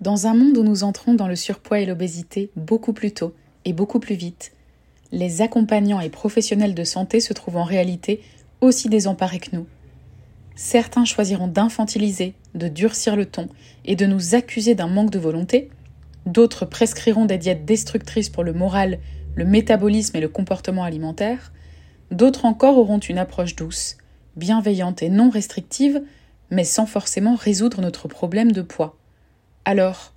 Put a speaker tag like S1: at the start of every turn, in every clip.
S1: Dans un monde où nous entrons dans le surpoids et l'obésité beaucoup plus tôt et beaucoup plus vite, les accompagnants et professionnels de santé se trouvent en réalité aussi désemparés que nous. Certains choisiront d'infantiliser, de durcir le ton et de nous accuser d'un manque de volonté, d'autres prescriront des diètes destructrices pour le moral, le métabolisme et le comportement alimentaire, d'autres encore auront une approche douce, bienveillante et non restrictive, mais sans forcément résoudre notre problème de poids. Alors,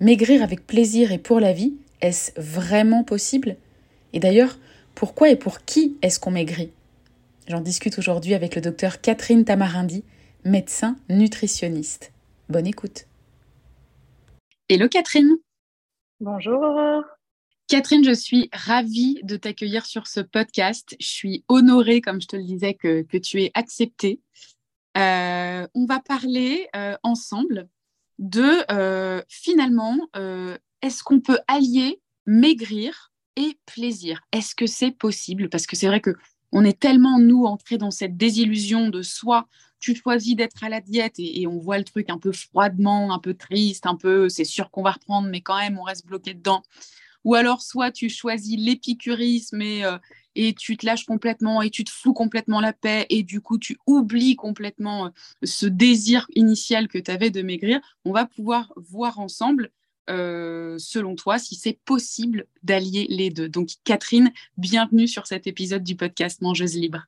S1: maigrir avec plaisir et pour la vie, est-ce vraiment possible? Et d'ailleurs, pourquoi et pour qui est-ce qu'on maigrit? J'en discute aujourd'hui avec le docteur Catherine Tamarindi, médecin nutritionniste. Bonne écoute. Hello Catherine.
S2: Bonjour.
S1: Catherine, je suis ravie de t'accueillir sur ce podcast. Je suis honorée, comme je te le disais, que, tu aies accepté. Euh, on va parler euh, ensemble de euh, finalement, euh, est-ce qu'on peut allier maigrir et plaisir? Est-ce que c'est possible? Parce que c'est vrai que on est tellement, nous, entrés dans cette désillusion de soi. Tu choisis d'être à la diète et, on voit le truc un peu froidement, un peu triste, un peu c'est sûr qu'on va reprendre, mais quand même, on reste bloqué dedans. Ou alors, soit tu choisis l'épicurisme et, euh, et tu te lâches complètement et tu te fous complètement la paix et du coup tu oublies complètement euh, ce désir initial que tu avais de maigrir, on va pouvoir voir ensemble, euh, selon toi, si c'est possible d'allier les deux. Donc Catherine, bienvenue sur cet épisode du podcast Mangeuse Libre.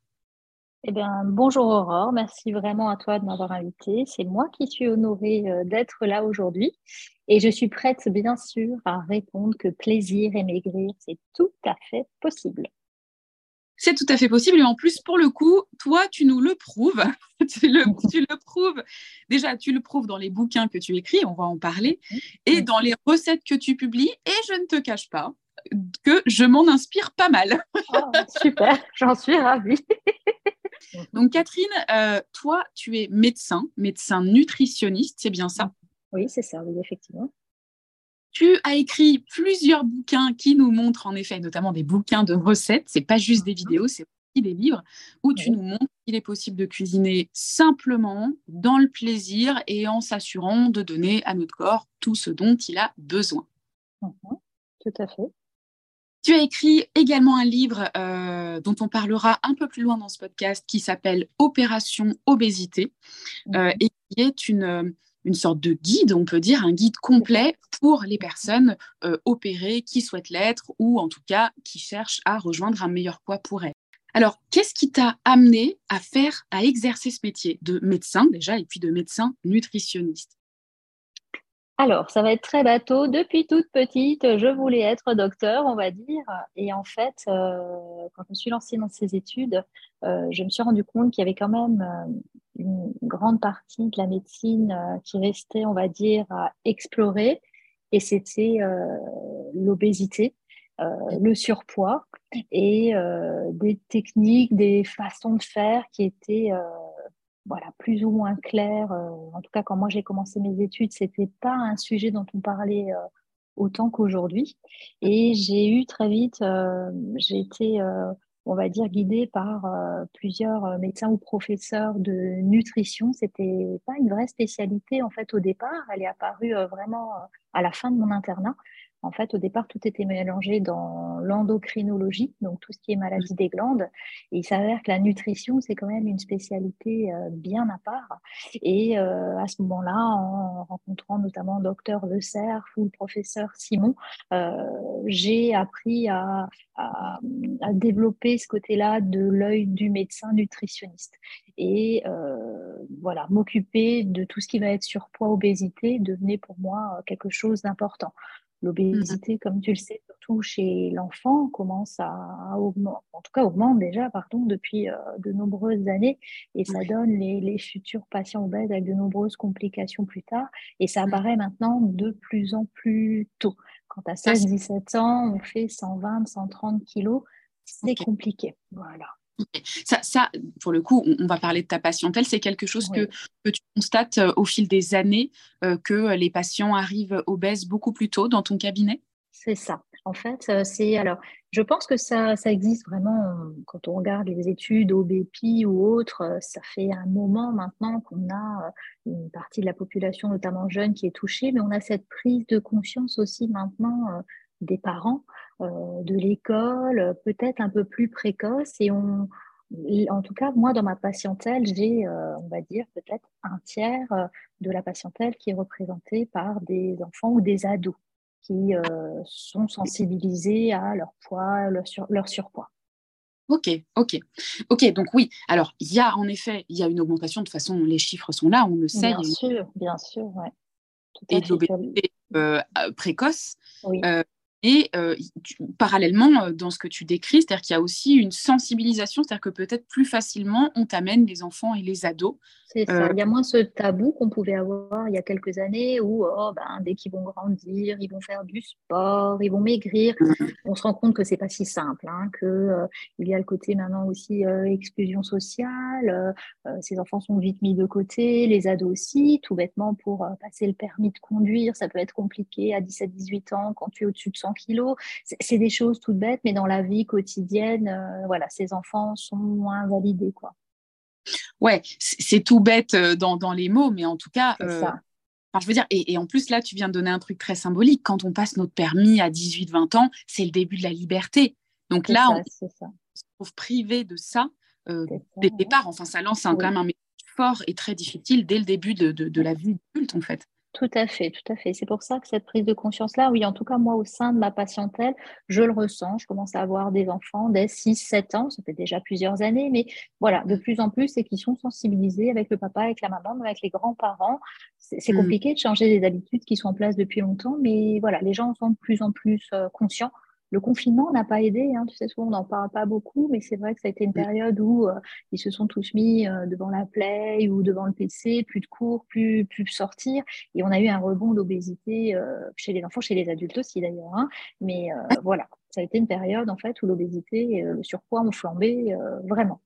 S2: Eh bien, bonjour Aurore, merci vraiment à toi de m'avoir invitée. C'est moi qui suis honorée euh, d'être là aujourd'hui et je suis prête, bien sûr, à répondre que plaisir et maigrir, c'est tout à fait possible.
S1: C'est tout à fait possible. Et en plus, pour le coup, toi, tu nous le prouves. tu, le, prouves. Déjà, tu le prouves dans les bouquins que tu écris, on va en parler, et dans les recettes que tu publies. Et je ne te cache pas que je m'en inspire pas mal.
S2: Oh, super, j'en suis ravie.
S1: Donc, Catherine, euh, toi, tu es médecin, médecin nutritionniste, c'est bien ça?
S2: Oui, c'est ça, oui, effectivement.
S1: Tu as écrit plusieurs bouquins qui nous montrent en effet, notamment des bouquins de recettes. C'est pas juste des vidéos, c'est aussi des livres où tu nous montres qu'il est possible de cuisiner simplement, dans le plaisir et en s'assurant de donner à notre corps tout ce dont il a besoin.
S2: Mhm. Tout à fait.
S1: Tu as écrit également un livre euh, dont on parlera un peu plus loin dans ce podcast qui s'appelle Opération Obésité euh, mhm. et qui est une une sorte de guide, on peut dire, un guide complet pour les personnes euh, opérées qui souhaitent l'être ou en tout cas qui cherchent à rejoindre un meilleur poids pour elles. Alors, qu'est-ce qui t'a amené à faire, à exercer ce métier? De médecin déjà et puis de médecin nutritionniste
S2: alors, ça va être très bateau. Depuis toute petite, je voulais être docteur, on va dire. Et en fait, euh, quand je me suis lancée dans ces études, euh, je me suis rendu compte qu'il y avait quand même une grande partie de la médecine euh, qui restait, on va dire, à explorer, et c'était euh, l'obésité, euh, le surpoids, et des techniques, des façons de faire qui étaient voilà, plus ou moins claires. en tout cas, quand moi j'ai commencé mes études, c'était pas un sujet dont on parlait autant qu'aujourd'hui. Et j'ai eu très vite, j'ai été on va dire, guidée par euh, plusieurs euh, médecins ou professeurs de nutrition. C'était pas une vraie spécialité en fait au départ. Elle est apparue euh, vraiment à la fin de mon internat. En fait, au départ, tout était mélangé dans l'endocrinologie, donc tout ce qui est maladie des glandes. Il s'avère que la nutrition, c'est quand même une spécialité euh, bien à part. Et euh, à ce moment-là, en rencontrant notamment docteur Le Cerf ou le professeur Simon, euh, j'ai appris à, développer ce côté-là de l'œil du médecin nutritionniste. Et voilà, m'occuper de tout ce qui va être surpoids, obésité, devenait pour moi quelque chose d'important. L'obésité, comme tu le sais, surtout chez l'enfant, commence à augmenter, en tout cas augmente déjà, pardon, depuis euh, de nombreuses années, et ça donne les, futurs patients obèses avec de nombreuses complications plus tard, et ça apparaît maintenant de plus en plus tôt. Quand à 16-17 ans, on fait 120, 130 kilos, c'est compliqué. Voilà.
S1: Ça, pour le coup, on, va parler de ta patientèle. C'est quelque chose que, tu constates euh, au fil des années, euh, que les patients arrivent obèses beaucoup plus tôt dans ton cabinet?
S2: C'est ça. En fait, euh, c'est alors, je pense que ça, ça existe vraiment euh, quand on regarde les études au BPI ou autres. Euh, ça fait un moment maintenant qu'on a une partie de la population, notamment jeune, qui est touchée, mais on a cette prise de conscience aussi maintenant des parents, de l'école, peut-être un peu plus précoce, et on, en tout cas, moi, dans ma patientèle, j'ai, on va dire, peut-être un tiers de la patientèle qui est représentée par des enfants ou des ados qui euh, sont sensibilisés à leur poids, leur, leur surpoids.
S1: Ok, ok, ok. Donc oui, alors il y a en effet, il y a une augmentation. De toute façon, les chiffres sont là, on le sait.
S2: Bien sûr, bien sûr, ouais.
S1: et de l'obésité euh, précoce. Oui. Euh, et euh, parallèlement, euh, dans ce que tu décris, c'est-à-dire qu'il y a aussi une sensibilisation, c'est-à-dire que peut-être plus facilement, on t'amène les enfants et les ados.
S2: C'est ça. Euh, il y a moins ce tabou qu'on pouvait avoir il y a quelques années où, oh, ben, dès qu'ils vont grandir, ils vont faire du sport, ils vont maigrir. Mmh. On se rend compte que c'est pas si simple, hein, que il y a le côté maintenant aussi exclusion sociale. ces enfants sont vite mis de côté, les ados aussi, tout bêtement pour passer le permis de conduire, ça peut être compliqué à 17-18 ans quand tu es au-dessus de 100 kilos. C'est des choses toutes bêtes, mais dans la vie quotidienne, euh, voilà, ces enfants sont moins validés, quoi.
S1: Ouais, c'est tout bête euh, dans, dans, les mots, mais en tout cas, euh, ça. je veux dire, et, en plus, là, tu viens de donner un truc très symbolique. Quand on passe notre permis à 18-20 ans, c'est le début de la liberté. Donc là, on se trouve privé de ça dès le départ. Enfin, ça lance quand même un message fort et très difficile dès le début de, de, de la vie adulte, en fait.
S2: Tout à fait, tout à fait. C'est pour ça que cette prise de conscience-là, oui, en tout cas, moi, au sein de ma patientèle, je le ressens. Je commence à avoir des enfants dès 6-7 ans, ça fait déjà plusieurs années, mais voilà, de plus en plus, et qui sont sensibilisés avec le papa, avec la maman, avec les grands-parents. C'est mmh. compliqué de changer des habitudes qui sont en place depuis longtemps, mais voilà, les gens sont de plus en plus euh, conscients le confinement n'a pas aidé, hein, tu sais, souvent on n'en parle pas beaucoup, mais c'est vrai que ça a été une période où euh, ils se sont tous mis euh, devant la play ou devant le PC, plus de cours, plus, plus sortir, et on a eu un rebond d'obésité euh, chez les enfants, chez les adultes aussi d'ailleurs, hein. mais voilà, ça a été une période en fait où l'obésité et le surpoids ont flambé vraiment.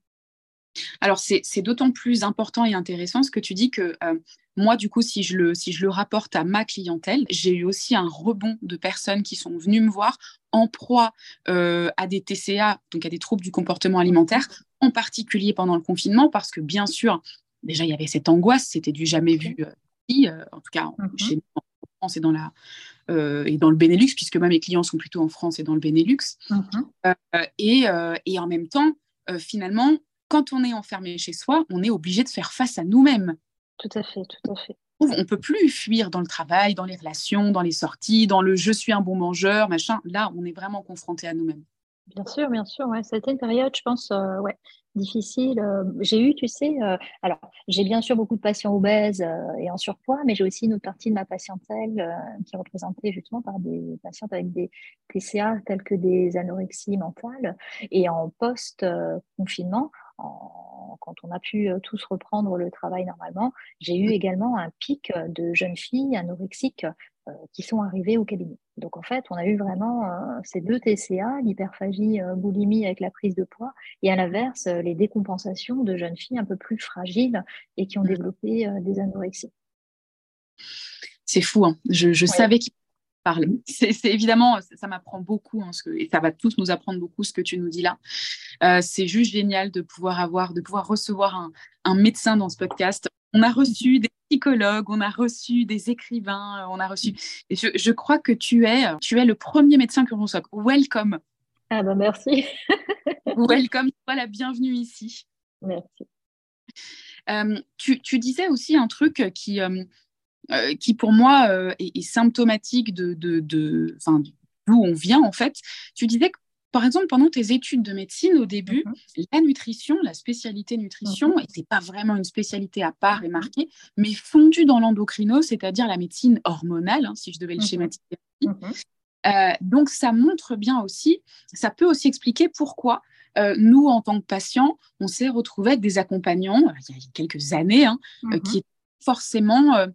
S1: Alors, c'est d'autant plus important et intéressant ce que tu dis que euh, moi, du coup, si je, le, si je le rapporte à ma clientèle, j'ai eu aussi un rebond de personnes qui sont venues me voir en proie euh, à des TCA, donc à des troubles du comportement alimentaire, en particulier pendant le confinement, parce que bien sûr, déjà, il y avait cette angoisse, c'était du jamais vu euh, en tout cas mhm. chez nous en France et dans, la, et dans le Benelux, puisque moi, mes clients sont plutôt en France et dans le Benelux. Mhm. et, et, en même temps, finalement, quand on est enfermé chez soi, on est obligé de faire face à nous-mêmes.
S2: Tout à fait, tout à fait.
S1: On ne peut plus fuir dans le travail, dans les relations, dans les sorties, dans le je suis un bon mangeur, machin. Là, on est vraiment confronté à nous-mêmes.
S2: Bien sûr, bien sûr. Ouais. Ça a été une période, je pense, euh, ouais, difficile. Euh, j'ai eu, tu sais, euh, alors j'ai bien sûr beaucoup de patients obèses et en surpoids, mais j'ai aussi une autre partie de ma patientèle qui est représentée justement par des patientes avec des TCA tels que des anorexies mentales. Et en post-confinement, quand on a pu euh, tous reprendre le travail normalement, j'ai eu également un pic de jeunes filles anorexiques euh, qui sont arrivées au cabinet. Donc en fait, on a eu vraiment euh, ces deux TCA, l'hyperphagie, boulimie avec la prise de poids, et à l'inverse, les décompensations de jeunes filles un peu plus fragiles et qui ont mmh. développé des anorexies.
S1: C'est fou, hein. je, savais qu'il c'est évidemment, ça, m'apprend beaucoup, hein, et ça va tous nous apprendre beaucoup ce que tu nous dis là. Euh, c'est juste génial de pouvoir avoir, de pouvoir recevoir un, médecin dans ce podcast. On a reçu des psychologues, on a reçu des écrivains, euh, on a reçu. Et je, crois que tu es, tu es le premier médecin que l'on reçoit. Welcome.
S2: Ah ben merci.
S1: Welcome, sois la bienvenue ici.
S2: Merci.
S1: Euh, tu, tu, disais aussi un truc qui, euh, qui pour moi euh, est, symptomatique de, de, d'où on vient en fait. Tu disais que par exemple, pendant tes études de médecine, au début, mhm. la nutrition, la spécialité nutrition, n'était mhm. pas vraiment une spécialité à part et marquée, mais fondue dans l'endocrino, c'est-à-dire la médecine hormonale, hein, si je devais le mhm. schématiser. Euh, donc, ça montre bien aussi, ça peut aussi expliquer pourquoi nous, en tant que patients, on s'est retrouvés avec des accompagnants, il y a quelques années, hein, qui étaient forcément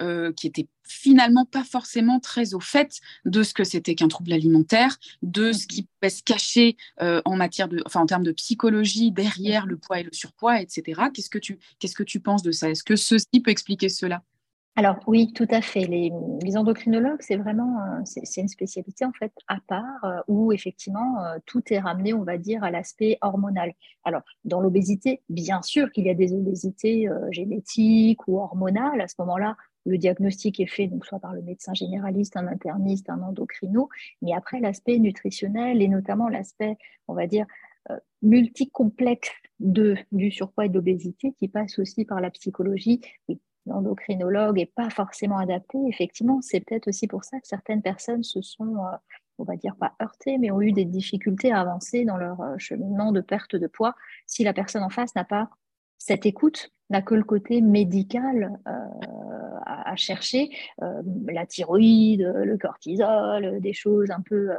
S1: euh, qui était finalement pas forcément très au fait de ce que c'était qu'un trouble alimentaire, de ce qui pouvait se cacher euh, en matière de, enfin en termes de psychologie derrière le poids et le surpoids, etc. Qu'est-ce que tu, qu'est-ce que tu penses de ça? Est-ce que ceci peut expliquer cela?
S2: Alors oui, tout à fait. Les, endocrinologues, c'est vraiment c'est une spécialité en fait à part euh, où effectivement tout est ramené, on va dire, à l'aspect hormonal. Alors dans l'obésité, bien sûr qu'il y a des obésités euh, génétiques ou hormonales. À ce moment-là, le diagnostic est fait donc soit par le médecin généraliste, un interniste, un endocrino, mais après l'aspect nutritionnel et notamment l'aspect, on va dire, multicomplexe de, du surpoids et de l'obésité qui passe aussi par la psychologie. L'endocrinologue n'est pas forcément adapté, effectivement, c'est peut-être aussi pour ça que certaines personnes se sont, euh, on va dire, pas heurtées, mais ont eu des difficultés à avancer dans leur euh, cheminement de perte de poids si la personne en face n'a pas cette écoute, n'a que le côté médical euh, à, chercher, la thyroïde, le cortisol, des choses un peu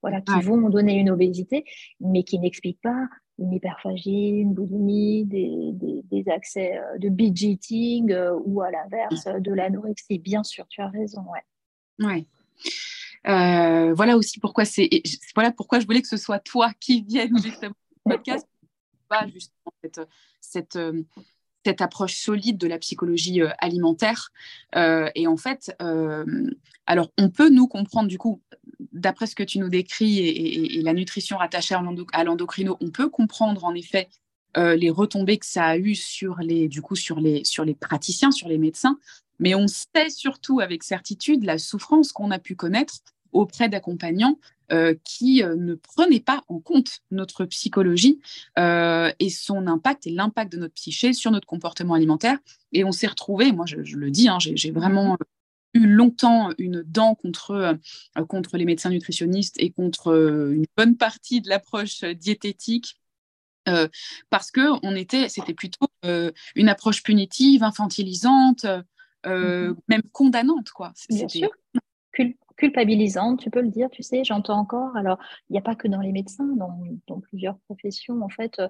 S2: voilà, qui vont donner une obésité, mais qui n'expliquent pas une hyperphagie, une boulimie, des, des, accès euh, de binge eating euh, ou à l'inverse de l'anorexie. Bien sûr, tu as raison.
S1: Ouais. ouais. Euh, voilà aussi pourquoi c'est voilà pourquoi je voulais que ce soit toi qui vienne justement au podcast, pas justement cette, cette, cette approche solide de la psychologie alimentaire. et en fait, alors on peut nous comprendre du coup d'après ce que tu nous décris et, la nutrition rattachée à l'endocrino, on peut comprendre en effet euh, les retombées que ça a eu sur les, du coup, sur les, sur les praticiens, sur les médecins, mais on sait surtout avec certitude la souffrance qu'on a pu connaître auprès d'accompagnants euh, qui euh, ne prenaient pas en compte notre psychologie et son impact et l'impact de notre psyché sur notre comportement alimentaire. Et on s'est retrouvé, moi je, le dis, hein, j'ai vraiment eu longtemps une dent contre, euh, contre les médecins nutritionnistes et contre euh, une bonne partie de l'approche diététique. Euh, parce que on était, c'était plutôt une approche punitive, infantilisante, mm-hmm. même condamnante, quoi.
S2: Bien sûr. Culpabilisante, tu peux le dire, tu sais, j'entends encore. Alors, il n'y a pas que dans les médecins, dans, dans plusieurs professions, en fait,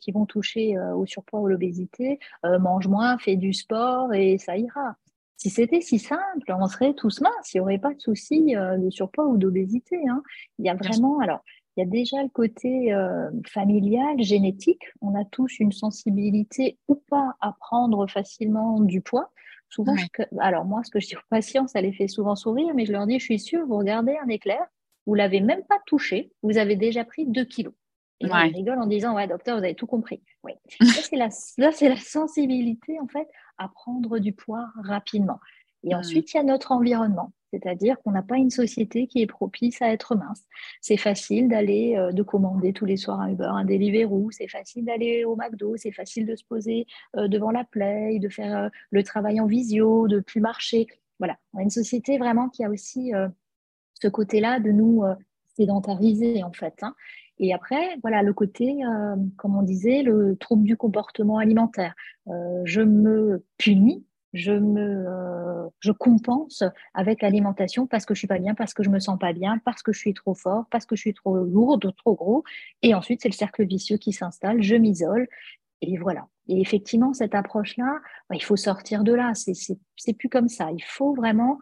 S2: qui vont toucher au surpoids ou l'obésité. mange moins, fais du sport et ça ira. Si c'était si simple, on serait tous minces, il n'y aurait pas de souci euh, de surpoids ou d'obésité. Hein. Il y a vraiment, alors, il y a déjà le côté euh, familial, génétique. On a tous une sensibilité ou pas à prendre facilement du poids. Souvent, alors moi, ce que je dis aux patients, ça les fait souvent sourire, mais je leur dis, je suis sûre, vous regardez un éclair, vous l'avez même pas touché, vous avez déjà pris 2 kilos. Et on rigole en disant, ouais, docteur, vous avez tout compris. Oui. c'est la, c'est la sensibilité, en fait, à prendre du poids rapidement. Et ensuite, il y a notre environnement. C'est-à-dire qu'on n'a pas une société qui est propice à être mince. C'est facile d'aller, euh, de commander tous les soirs un Uber, un Deliveroo. C'est facile d'aller au McDo. C'est facile de se poser euh, devant la Play, de faire euh, le travail en visio, de plus marcher. Voilà. On a une société vraiment qui a aussi ce côté-là de nous sédentariser, en fait. Hein. Et après, voilà, le côté, comme on disait, le trouble du comportement alimentaire. Je me punis, je me, euh, compense avec l'alimentation parce que je suis pas bien, parce que je me sens pas bien, parce que je suis trop fort, parce que je suis trop lourde, trop gros. Et ensuite, c'est le cercle vicieux qui s'installe. Je m'isole. Et voilà. Et effectivement, cette approche-là, bah, il faut sortir de là. C'est plus comme ça. Il faut vraiment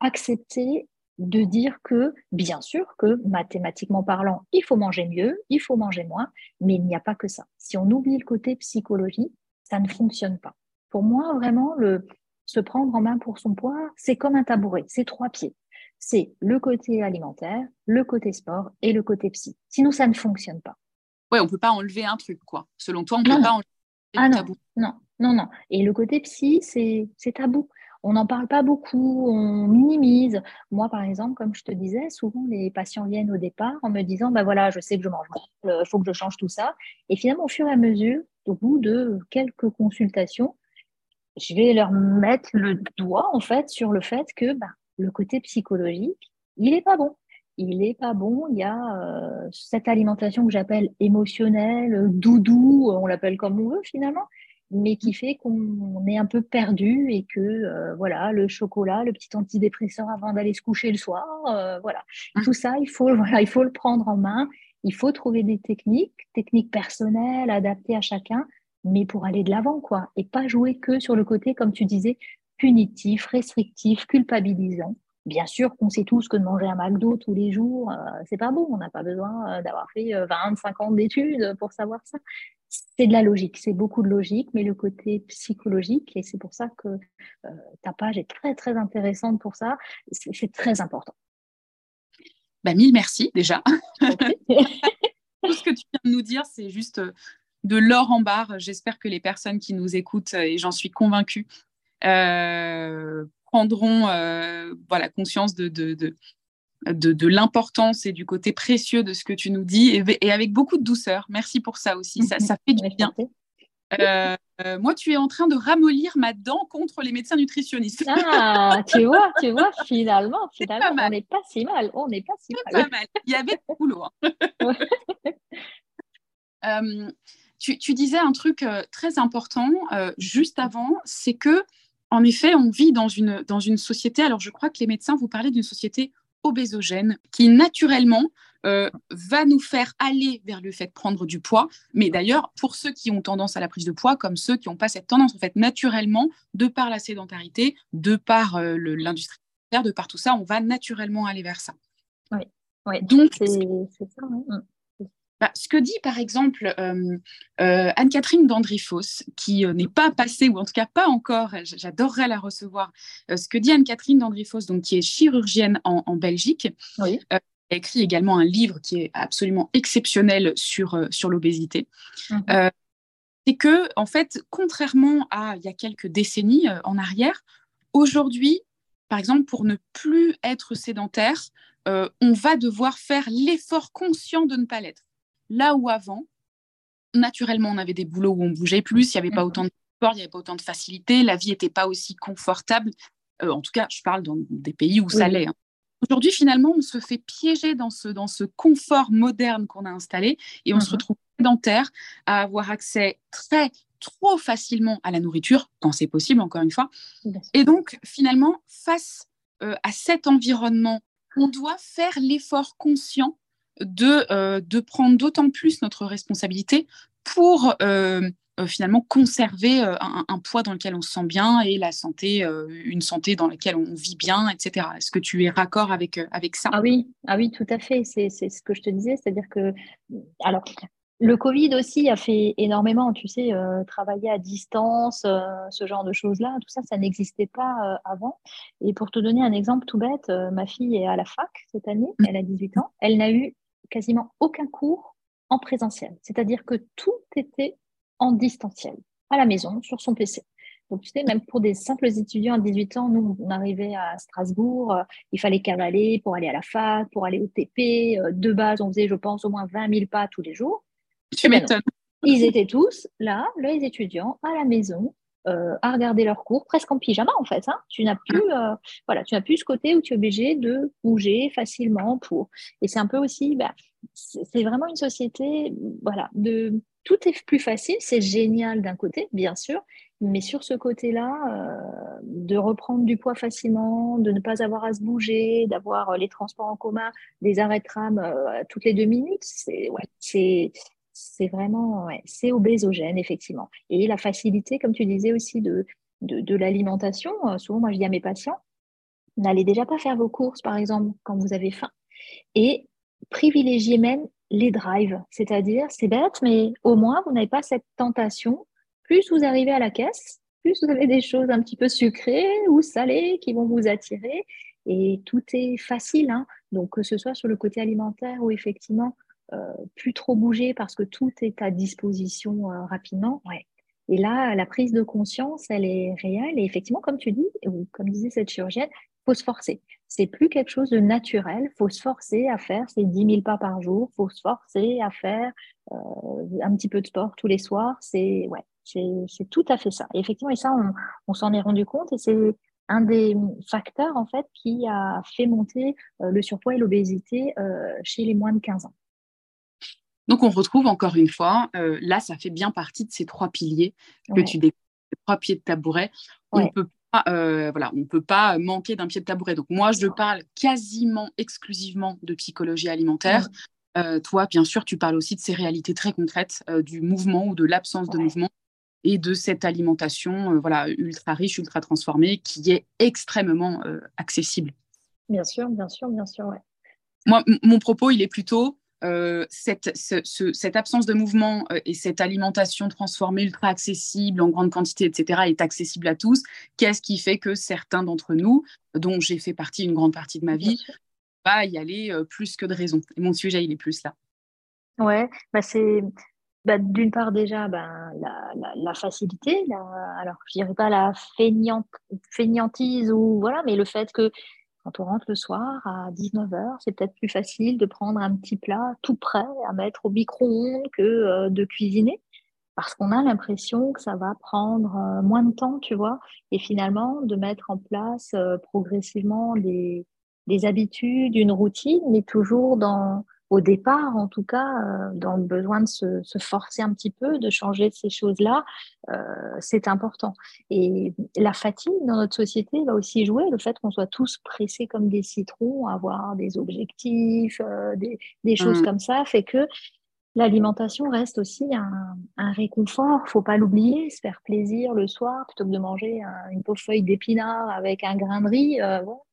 S2: accepter de dire que, bien sûr, que mathématiquement parlant, il faut manger mieux, il faut manger moins, mais il n'y a pas que ça. Si on oublie le côté psychologie, ça ne fonctionne pas. Pour moi, vraiment, le, se prendre en main pour son poids, c'est comme un tabouret, c'est trois pieds. C'est le côté alimentaire, le côté sport et le côté psy. Sinon, ça ne fonctionne pas.
S1: Ouais, on peut pas enlever un truc, quoi. Selon toi, on ne peut pas enlever
S2: ah, non, non, non, non. Et le côté psy, c'est tabou on n'en parle pas beaucoup, on minimise. Moi, par exemple, comme je te disais, souvent les patients viennent au départ en me disant, bah voilà, je sais que je mange mal, il faut que je change tout ça. Et finalement, au fur et à mesure, au bout de quelques consultations, je vais leur mettre le doigt en fait sur le fait que bah, le côté psychologique, il n'est pas bon. Il n'est pas bon. Il y a euh, cette alimentation que j'appelle émotionnelle, doudou, on l'appelle comme on veut finalement, mais qui fait qu'on est un peu perdu et que euh, voilà le chocolat, le petit antidépresseur avant d'aller se coucher le soir, euh, voilà mmh. tout ça il faut voilà il faut le prendre en main, il faut trouver des techniques, techniques personnelles adaptées à chacun, mais pour aller de l'avant quoi et pas jouer que sur le côté comme tu disais punitif, restrictif, culpabilisant. Bien sûr qu'on sait tous que de manger un McDo tous les jours, euh, c'est pas bon. On n'a pas besoin d'avoir fait 20, 50 d'études pour savoir ça. C'est de la logique, c'est beaucoup de logique, mais le côté psychologique, et c'est pour ça que ta page est très, très intéressante pour ça, c'est très important.
S1: Bah, mille merci déjà. Tout ce que tu viens de nous dire, c'est juste de l'or en barre. J'espère que les personnes qui nous écoutent, et j'en suis convaincue, euh, prendront euh, voilà, conscience de, de, de, l'importance et du côté précieux de ce que tu nous dis, et, avec beaucoup de douceur. Merci pour ça aussi, ça, ça fait du bien. Euh, moi, tu es en train de ramollir ma dent contre les médecins nutritionnistes.
S2: Ah, tu vois, tu vois, finalement, finalement on n'est pas si mal. On n'est pas si
S1: mal. Il y avait du boulot. Hein. tu, tu, disais un truc très important juste avant, c'est que en effet, on vit dans une, dans une société, alors je crois que les médecins, vous parlez d'une société obésogène qui naturellement euh, va nous faire aller vers le fait de prendre du poids. Mais d'ailleurs, pour ceux qui ont tendance à la prise de poids, comme ceux qui n'ont pas cette tendance, en fait, naturellement, de par la sédentarité, de par euh, l'industrie, de par tout ça, on va naturellement aller vers ça.
S2: Oui, donc c'est ça. Mm.
S1: Bah, ce que dit par exemple euh, euh, Anne-Catherine Dandrifos, qui euh, n'est pas passée, ou en tout cas pas encore, j'adorerais la recevoir, ce que dit Anne-Catherine Dandrifos, donc, qui est chirurgienne en, Belgique, oui. a écrit également un livre qui est absolument exceptionnel sur, sur l'obésité. Mhm. c'est que, en fait, contrairement à il y a quelques décennies en arrière, aujourd'hui, par exemple, pour ne plus être sédentaire, on va devoir faire l'effort conscient de ne pas l'être. Là où avant, naturellement, on avait des boulots où on bougeait plus, il n'y avait pas autant de sport, il n'y avait pas autant de facilité, la vie n'était pas aussi confortable. Euh, en tout cas, je parle dans des pays où ça l'est. Hein. Aujourd'hui, finalement, on se fait piéger dans ce, dans ce confort moderne qu'on a installé et on se mhm. retrouve sédentaire à avoir accès très, trop facilement à la nourriture, quand c'est possible, encore une fois. Et donc, finalement, face euh, à cet environnement, on doit faire l'effort conscient de, euh, de prendre d'autant plus notre responsabilité pour euh, euh, finalement conserver un, poids dans lequel on se sent bien et la santé, une santé dans laquelle on vit bien, etc. Est-ce que tu es raccord avec, avec ça?
S2: Ah oui, ah oui, tout à fait. C'est ce que je te disais, c'est-à-dire que alors le Covid aussi a fait énormément, tu sais, travailler à distance, ce genre de choses-là, tout ça, ça n'existait pas avant. Et pour te donner un exemple tout bête, ma fille est à la fac cette année, mmh. elle a 18 ans, elle n'a eu quasiment aucun cours en présentiel. C'est-à-dire que tout était en distanciel, à la maison, sur son PC. Donc, tu sais, même pour des simples étudiants à 18 ans, nous, on arrivait à Strasbourg, euh, il fallait cavaler pour aller à la fac, pour aller au TP. Euh, de base, on faisait, je pense, au moins 20 000 pas tous les jours.
S1: Tu m'étonnes.
S2: Ils étaient tous là, les étudiants, à la maison, euh, à regarder leurs cours, presque en pyjama en fait. Hein. Tu n'as plus, euh, voilà, tu n'as plus ce côté où tu es obligé de bouger facilement pour. Et c'est un peu aussi, bah, c'est vraiment une société, voilà, de tout est plus facile. C'est génial d'un côté, bien sûr, mais sur ce côté-là, euh, de reprendre du poids facilement, de ne pas avoir à se bouger, d'avoir les transports en commun, des arrêts de tram toutes les deux minutes, c'est ouais, c'est vraiment, c'est obésogène, effectivement. Et la facilité, comme tu disais aussi, de, de, l'alimentation. Euh, souvent, moi, je dis à mes patients, n'allez déjà pas faire vos courses, par exemple, quand vous avez faim. Et privilégiez même les drives. C'est-à-dire, c'est bête, mais au moins, vous n'avez pas cette tentation. Plus vous arrivez à la caisse, plus vous avez des choses un petit peu sucrées ou salées qui vont vous attirer. Et tout est facile. Hein. Donc, que ce soit sur le côté alimentaire ou effectivement plus trop bouger parce que tout est à disposition euh, rapidement. Ouais. Et là, la prise de conscience, elle est réelle. Et effectivement, comme tu dis, ou comme disait cette chirurgienne, faut se forcer. C'est plus quelque chose de naturel. faut se forcer à faire ces 10 000 pas par jour. faut se forcer à faire euh, un petit peu de sport tous les soirs. C'est ouais, c'est tout à fait ça. Et effectivement, et ça, on, on s'en est rendu compte. Et c'est un des facteurs en fait qui a fait monter le surpoids et l'obésité chez les moins de 15 ans.
S1: Donc, on retrouve encore une fois, euh, là, ça fait bien partie de ces trois piliers que tu décris, les trois pieds de tabouret. On ne peut pas, euh, voilà, on peut pas manquer d'un pied de tabouret. Donc, moi, je parle quasiment exclusivement de psychologie alimentaire. Euh, toi, bien sûr, tu parles aussi de ces réalités très concrètes du mouvement ou de l'absence de mouvement et de cette alimentation voilà, ultra riche, ultra transformée qui est extrêmement accessible.
S2: Bien sûr, bien sûr, bien sûr,
S1: Moi, mon propos, il est plutôt euh, cette, cette, absence de mouvement euh, et cette alimentation transformée, ultra accessible, en grande quantité, etc., est accessible à tous. Qu'est-ce qui fait que certains d'entre nous, dont j'ai fait partie une grande partie de ma vie, va y aller euh, plus que de raison Et mon sujet, il est plus là.
S2: Ouais, bah c'est bah, d'une part déjà ben, la, facilité, alors je dirais pas la fainéantise ou voilà, mais le fait que quand on rentre le soir à 19h, c'est peut-être plus facile de prendre un petit plat tout prêt à mettre au micro-ondes que euh, de cuisiner parce qu'on a l'impression que ça va prendre euh, moins de temps, tu vois, et finalement de mettre en place euh, progressivement des, des habitudes, une routine, mais toujours dans au départ, en tout cas, euh, dans le besoin de se, forcer un petit peu, de changer ces choses-là, euh, c'est important. Et la fatigue dans notre société va aussi jouer, le fait qu'on soit tous pressés comme des citrons, avoir des objectifs, euh, des, choses mmh. comme ça, fait que L'alimentation reste aussi un, un réconfort, faut pas l'oublier, se faire plaisir le soir plutôt que de manger une pauvre feuille d'épinard avec un grain de riz.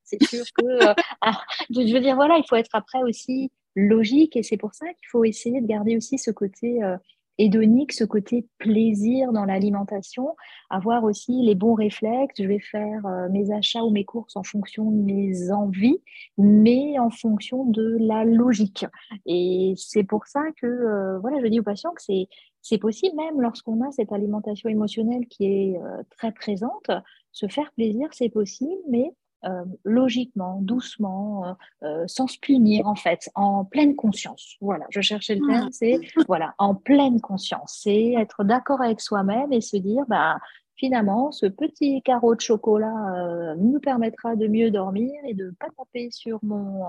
S2: c'est sûr que, je veux dire, voilà, il faut être après aussi logique et c'est pour ça qu'il faut essayer de garder aussi ce côté euh, hédonique, ce côté plaisir dans l'alimentation, avoir aussi les bons réflexes. Je vais faire euh, mes achats ou mes courses en fonction de mes envies, mais en fonction de la logique. Et c'est pour ça que euh, voilà, je dis aux patients que c'est c'est possible même lorsqu'on a cette alimentation émotionnelle qui est très présente, se faire plaisir, c'est possible, mais euh, logiquement, doucement, euh, euh, sans se punir en fait, en pleine conscience. Voilà, je cherchais le terme, c'est voilà, en pleine conscience, c'est être d'accord avec soi-même et se dire, bah finalement, ce petit carreau de chocolat nous permettra de mieux dormir et de pas taper sur mon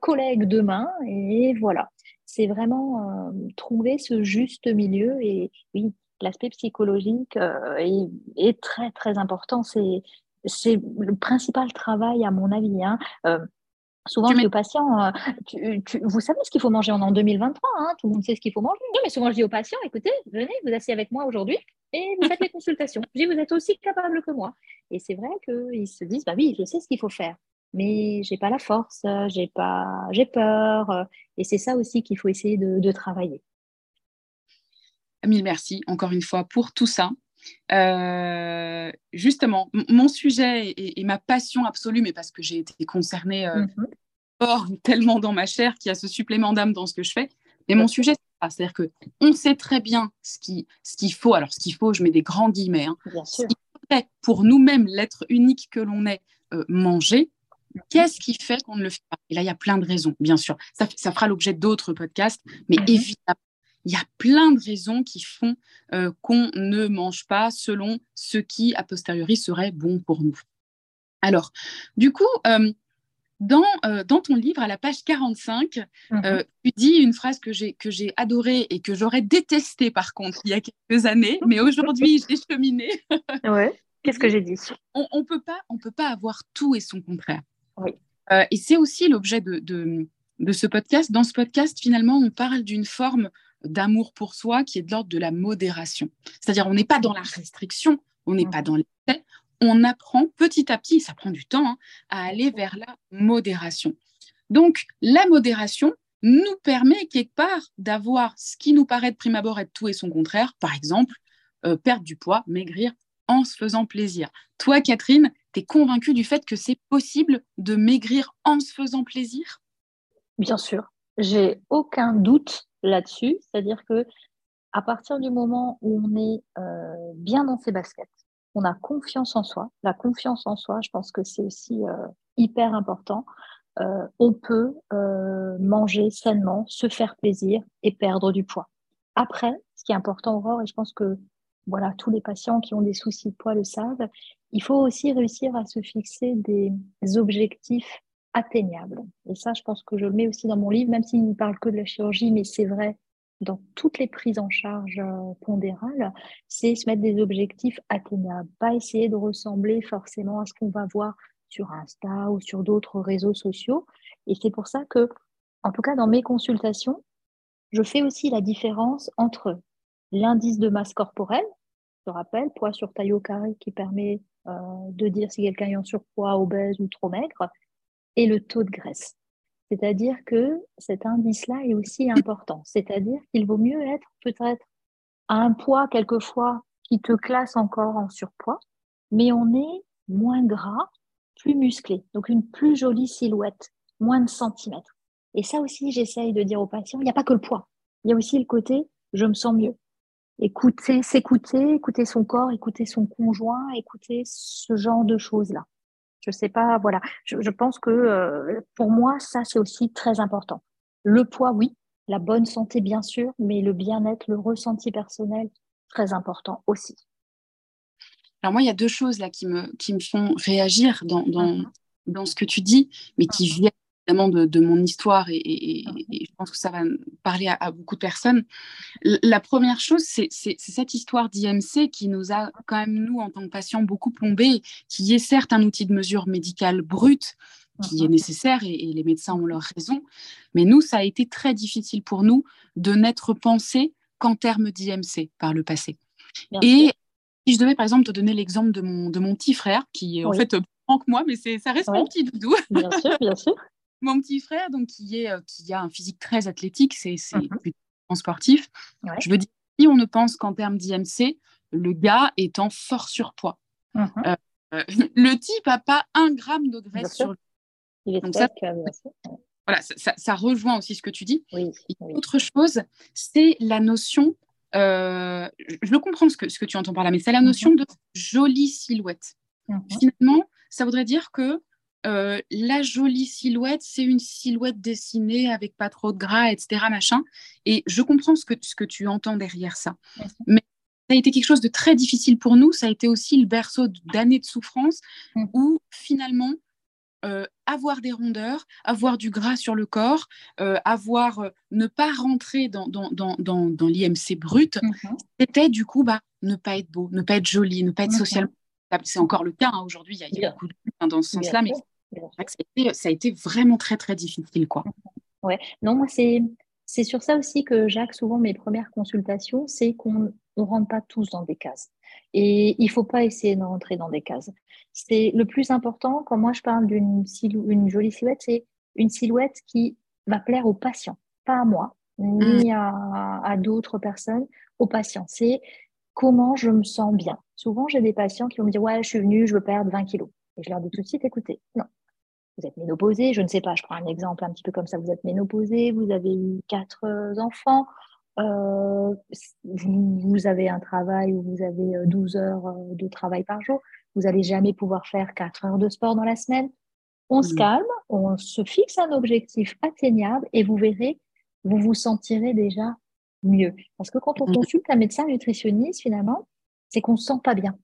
S2: collègue demain. Et voilà, c'est vraiment trouver ce juste milieu. Et oui, l'aspect psychologique est, est, très, très important. C'est c'est le principal travail, à mon avis. Hein. Euh, souvent, je dis aux patients, euh, vous savez ce qu'il faut manger en 2023, hein, tout le monde sait ce qu'il faut manger. mais souvent, je dis aux patients, écoutez, venez, vous asseyez avec moi aujourd'hui et vous faites les consultations. Je dis, vous êtes aussi capable que moi. Et c'est vrai qu'ils se disent, bah oui, je sais ce qu'il faut faire, mais j'ai pas la force, j'ai pas, j'ai peur. Et c'est ça aussi qu'il faut essayer de, de travailler.
S1: Mille merci encore une fois pour tout ça. Euh, justement, mon sujet et, ma passion absolue, mais parce que j'ai été concernée euh, mhm. tellement dans ma chair qu'il y a ce supplément d'âme dans ce que je fais. Mais mon sujet, c'est C'est-à-dire que on sait très bien ce qu'il ce qu'il faut. Alors, ce qu'il faut, je mets des grands guillemets. Hein, ce qu'il faudrait pour nous-mêmes, l'être unique que l'on est, euh, manger. Mhm. Qu'est-ce qui fait qu'on ne le fait pas? Et là, il y a plein de raisons, bien sûr. Ça, ça fera l'objet d'autres podcasts, mais mhm. évidemment, il y a plein de raisons qui font euh, qu'on ne mange pas selon ce qui, a posteriori, serait bon pour nous. Alors, du coup, euh, dans, euh, dans, ton livre, à la page 45, mhm. tu dis une phrase que j'ai, que j'ai adorée et que j'aurais détestée, par contre, il y a quelques années, mais aujourd'hui, j'ai cheminé.
S2: ouais. Qu'est-ce que j'ai dit?
S1: On ne peut, pas, on peut pas avoir tout et son contraire. Oui. et c'est aussi l'objet de, de, de ce podcast. Dans ce podcast, finalement, on parle d'une forme d'amour pour soi qui est de l'ordre de la modération. C'est-à-dire, on n'est pas dans la restriction, on n'est pas dans l'excès, on apprend petit à petit, ça prend du temps, hein, à aller vers la modération. Donc, la modération nous permet quelque part d'avoir ce qui nous paraît de prime abord être tout et son contraire, par exemple, euh, perdre du poids, maigrir en se faisant plaisir. Toi, Catherine, tu es convaincue du fait que c'est possible de maigrir en se faisant plaisir?
S2: Bien sûr, j'ai aucun doute là-dessus, c'est-à-dire que à partir du moment où on est euh, bien dans ses baskets, on a confiance en soi. La confiance en soi, je pense que c'est aussi euh, hyper important. Euh, on peut manger sainement, se faire plaisir et perdre du poids. Après, ce qui est important, Aurore, et je pense que voilà, tous les patients qui ont des soucis de poids le savent, il faut aussi réussir à se fixer des objectifs atteignable. Et ça, je pense que je le mets aussi dans mon livre, même s'il ne parle que de la chirurgie, mais c'est vrai dans toutes les prises en charge euh, pondérales, c'est se mettre des objectifs atteignables, pas essayer de ressembler forcément à ce qu'on va voir sur Insta ou sur d'autres réseaux sociaux. Et c'est pour ça que, en tout cas, dans mes consultations, je fais aussi la différence entre l'indice de masse corporelle, je rappelle, poids sur taille au carré qui permet euh, de dire si quelqu'un est en surpoids, obèse ou trop maigre, et le taux de graisse. C'est-à-dire que cet indice-là est aussi important. C'est-à-dire qu'il vaut mieux être peut-être à un poids quelquefois qui te classe encore en surpoids, mais on est moins gras, plus musclé, donc une plus jolie silhouette, moins de centimètres. Et ça aussi, j'essaye de dire aux patients, il n'y a pas que le poids, il y a aussi le côté je me sens mieux. Écouter, s'écouter, écouter son corps, écouter son conjoint, écouter ce genre de choses-là. Je sais pas, voilà. Je, pense que euh, pour moi, ça, c'est aussi très important. Le poids, oui. La bonne santé, bien sûr, mais le bien-être, le ressenti personnel, très important aussi.
S1: Alors moi, il y a deux choses là qui me, qui me font réagir dans, dans, mm-hmm. dans ce que tu dis, mais qui mm-hmm. Viennent de, mon histoire et, je pense que ça va parler à, beaucoup de personnes. La première chose, c'est cette histoire d'IMC qui nous a quand même, nous, en tant que patients, beaucoup plombé, qui est certes un outil de mesure médicale brut, qui est mhm. nécessaire et, les médecins ont leur raison, mais nous, ça a été très difficile pour nous de n'être pensé qu'en termes d'IMC par le passé. et si je devais, par exemple, te donner l'exemple de mon, de mon petit frère, qui est en fait plus grand que moi, mais ça reste mon petit doudou.
S2: Bien sûr, bien sûr.
S1: Mon petit frère, donc, qui, est, euh, qui a un physique très athlétique, c'est mmh plutôt sportif. Je veux dire, si on ne pense qu'en termes d'IMC, le gars est en fort surpoids. Mmh euh, euh, le type n'a pas un gramme de graisse sur lui.
S2: Il est donc ça,
S1: voilà, ça, rejoint aussi ce que tu dis. Autre chose, c'est la notion, je le comprends ce que, ce que tu entends par là, mais c'est la mmh notion de jolie silhouette. Finalement, ça voudrait dire que euh, la jolie silhouette, c'est une silhouette dessinée avec pas trop de gras, etc. Machin. Et je comprends ce que, ce que tu entends derrière ça. Mais ça a été quelque chose de très difficile pour nous. Ça a été aussi le berceau d'années de souffrance mm. où finalement, euh, avoir des rondeurs, avoir du gras sur le corps, euh, avoir ne pas rentrer dans, dans, dans, dans, l'IMC brut, mm-hmm. c'était du coup bah, ne pas être beau, ne pas être joli, ne pas être socialement c'est encore le cas hein. aujourd'hui, il y a, beaucoup de dans ce sens-là, mais ça a, été, vraiment très, très difficile. Quoi.
S2: Ouais, non, moi, c'est, c'est sur ça aussi que Jacques, souvent, mes premières consultations, c'est qu'on ne rentre pas tous dans des cases. Et il ne faut pas essayer de rentrer dans des cases. C'est le plus important, quand moi je parle d'une une jolie silhouette, c'est une silhouette qui va plaire aux patients, pas à moi, ni mmh. à, à d'autres personnes, aux patients. C'est comment je me sens bien. Souvent, j'ai des patients qui vont me dire Ouais, je suis venue, je veux perdre 20 kilos. Et je leur dis tout de suite Écoutez, non, vous êtes ménopausé, je ne sais pas, je prends un exemple un petit peu comme ça, vous êtes ménopausé, vous avez eu quatre euh, enfants, euh, vous, avez un travail où vous avez 12 euh, heures de travail par jour, vous n'allez jamais pouvoir faire 4 heures de sport dans la semaine. On se mmh. calme, on se fixe un objectif atteignable et vous verrez, vous vous sentirez déjà mieux. Parce que quand on mmh. consulte un médecin nutritionniste, finalement, c'est qu'on ne se sent pas bien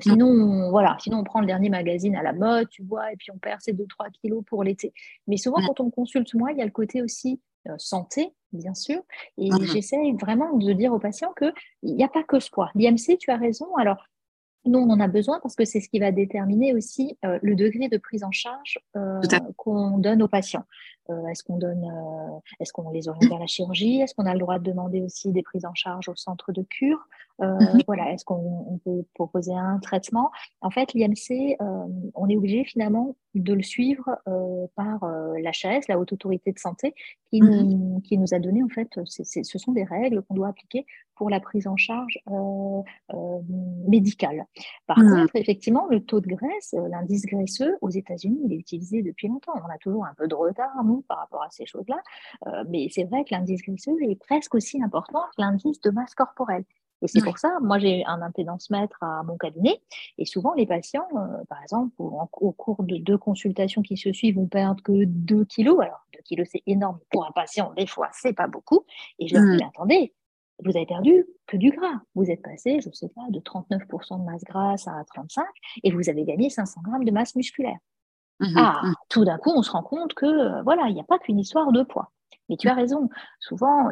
S2: sinon, on, voilà, sinon, on prend le dernier magazine à la mode, tu vois, et puis on perd ses 2-3 kilos pour l'été. Mais souvent, quand on consulte moi, il y a le côté aussi euh, santé, bien sûr. Et mmh j'essaye vraiment de dire aux patients qu'il n'y a pas que ce poids. L'IMC, tu as raison. Alors, nous, on en a besoin parce que c'est ce qui va déterminer aussi euh, le degré de prise en charge euh, qu'on donne aux patients. Euh, est-ce qu'on donne, est-ce qu'on les oriente vers la chirurgie? Est-ce qu'on a le droit de demander aussi des prises en charge au centre de cure? Mhm. Voilà, est-ce qu'on peut proposer un traitement? En fait, l'IMC, on est obligé finalement de le suivre par l'HAS, la Haute Autorité de Santé, qui, mhm. nous, qui nous a donné en fait, ce sont des règles qu'on doit appliquer pour la prise en charge médicale. Par mmh. contre, effectivement, le taux de graisse, euh, l'indice graisseux, aux États-Unis, il est utilisé depuis longtemps. On a toujours un peu de retard, nous, par rapport à ces choses-là. Euh, mais c'est vrai que l'indice graisseux est presque aussi important que l'indice de masse corporelle. Et c'est pour ça, moi j'ai un impédance mètre à mon cabinet, et souvent les patients, euh, par exemple, au, cours de deux consultations qui se suivent, vont perdre que 2 kilos. Alors 2 kilos c'est énorme pour un patient, des fois c'est pas beaucoup. Et je leur dis, mmh. attendez, vous avez perdu que du gras. Vous êtes passé, je ne sais pas, de 39% de masse grasse à 35 et vous avez gagné 500 grammes de masse musculaire. Mmh ah, mmh. tout d'un coup, on se rend compte que euh, voilà, il n'y a pas qu'une histoire de poids. Mais tu as raison. Souvent,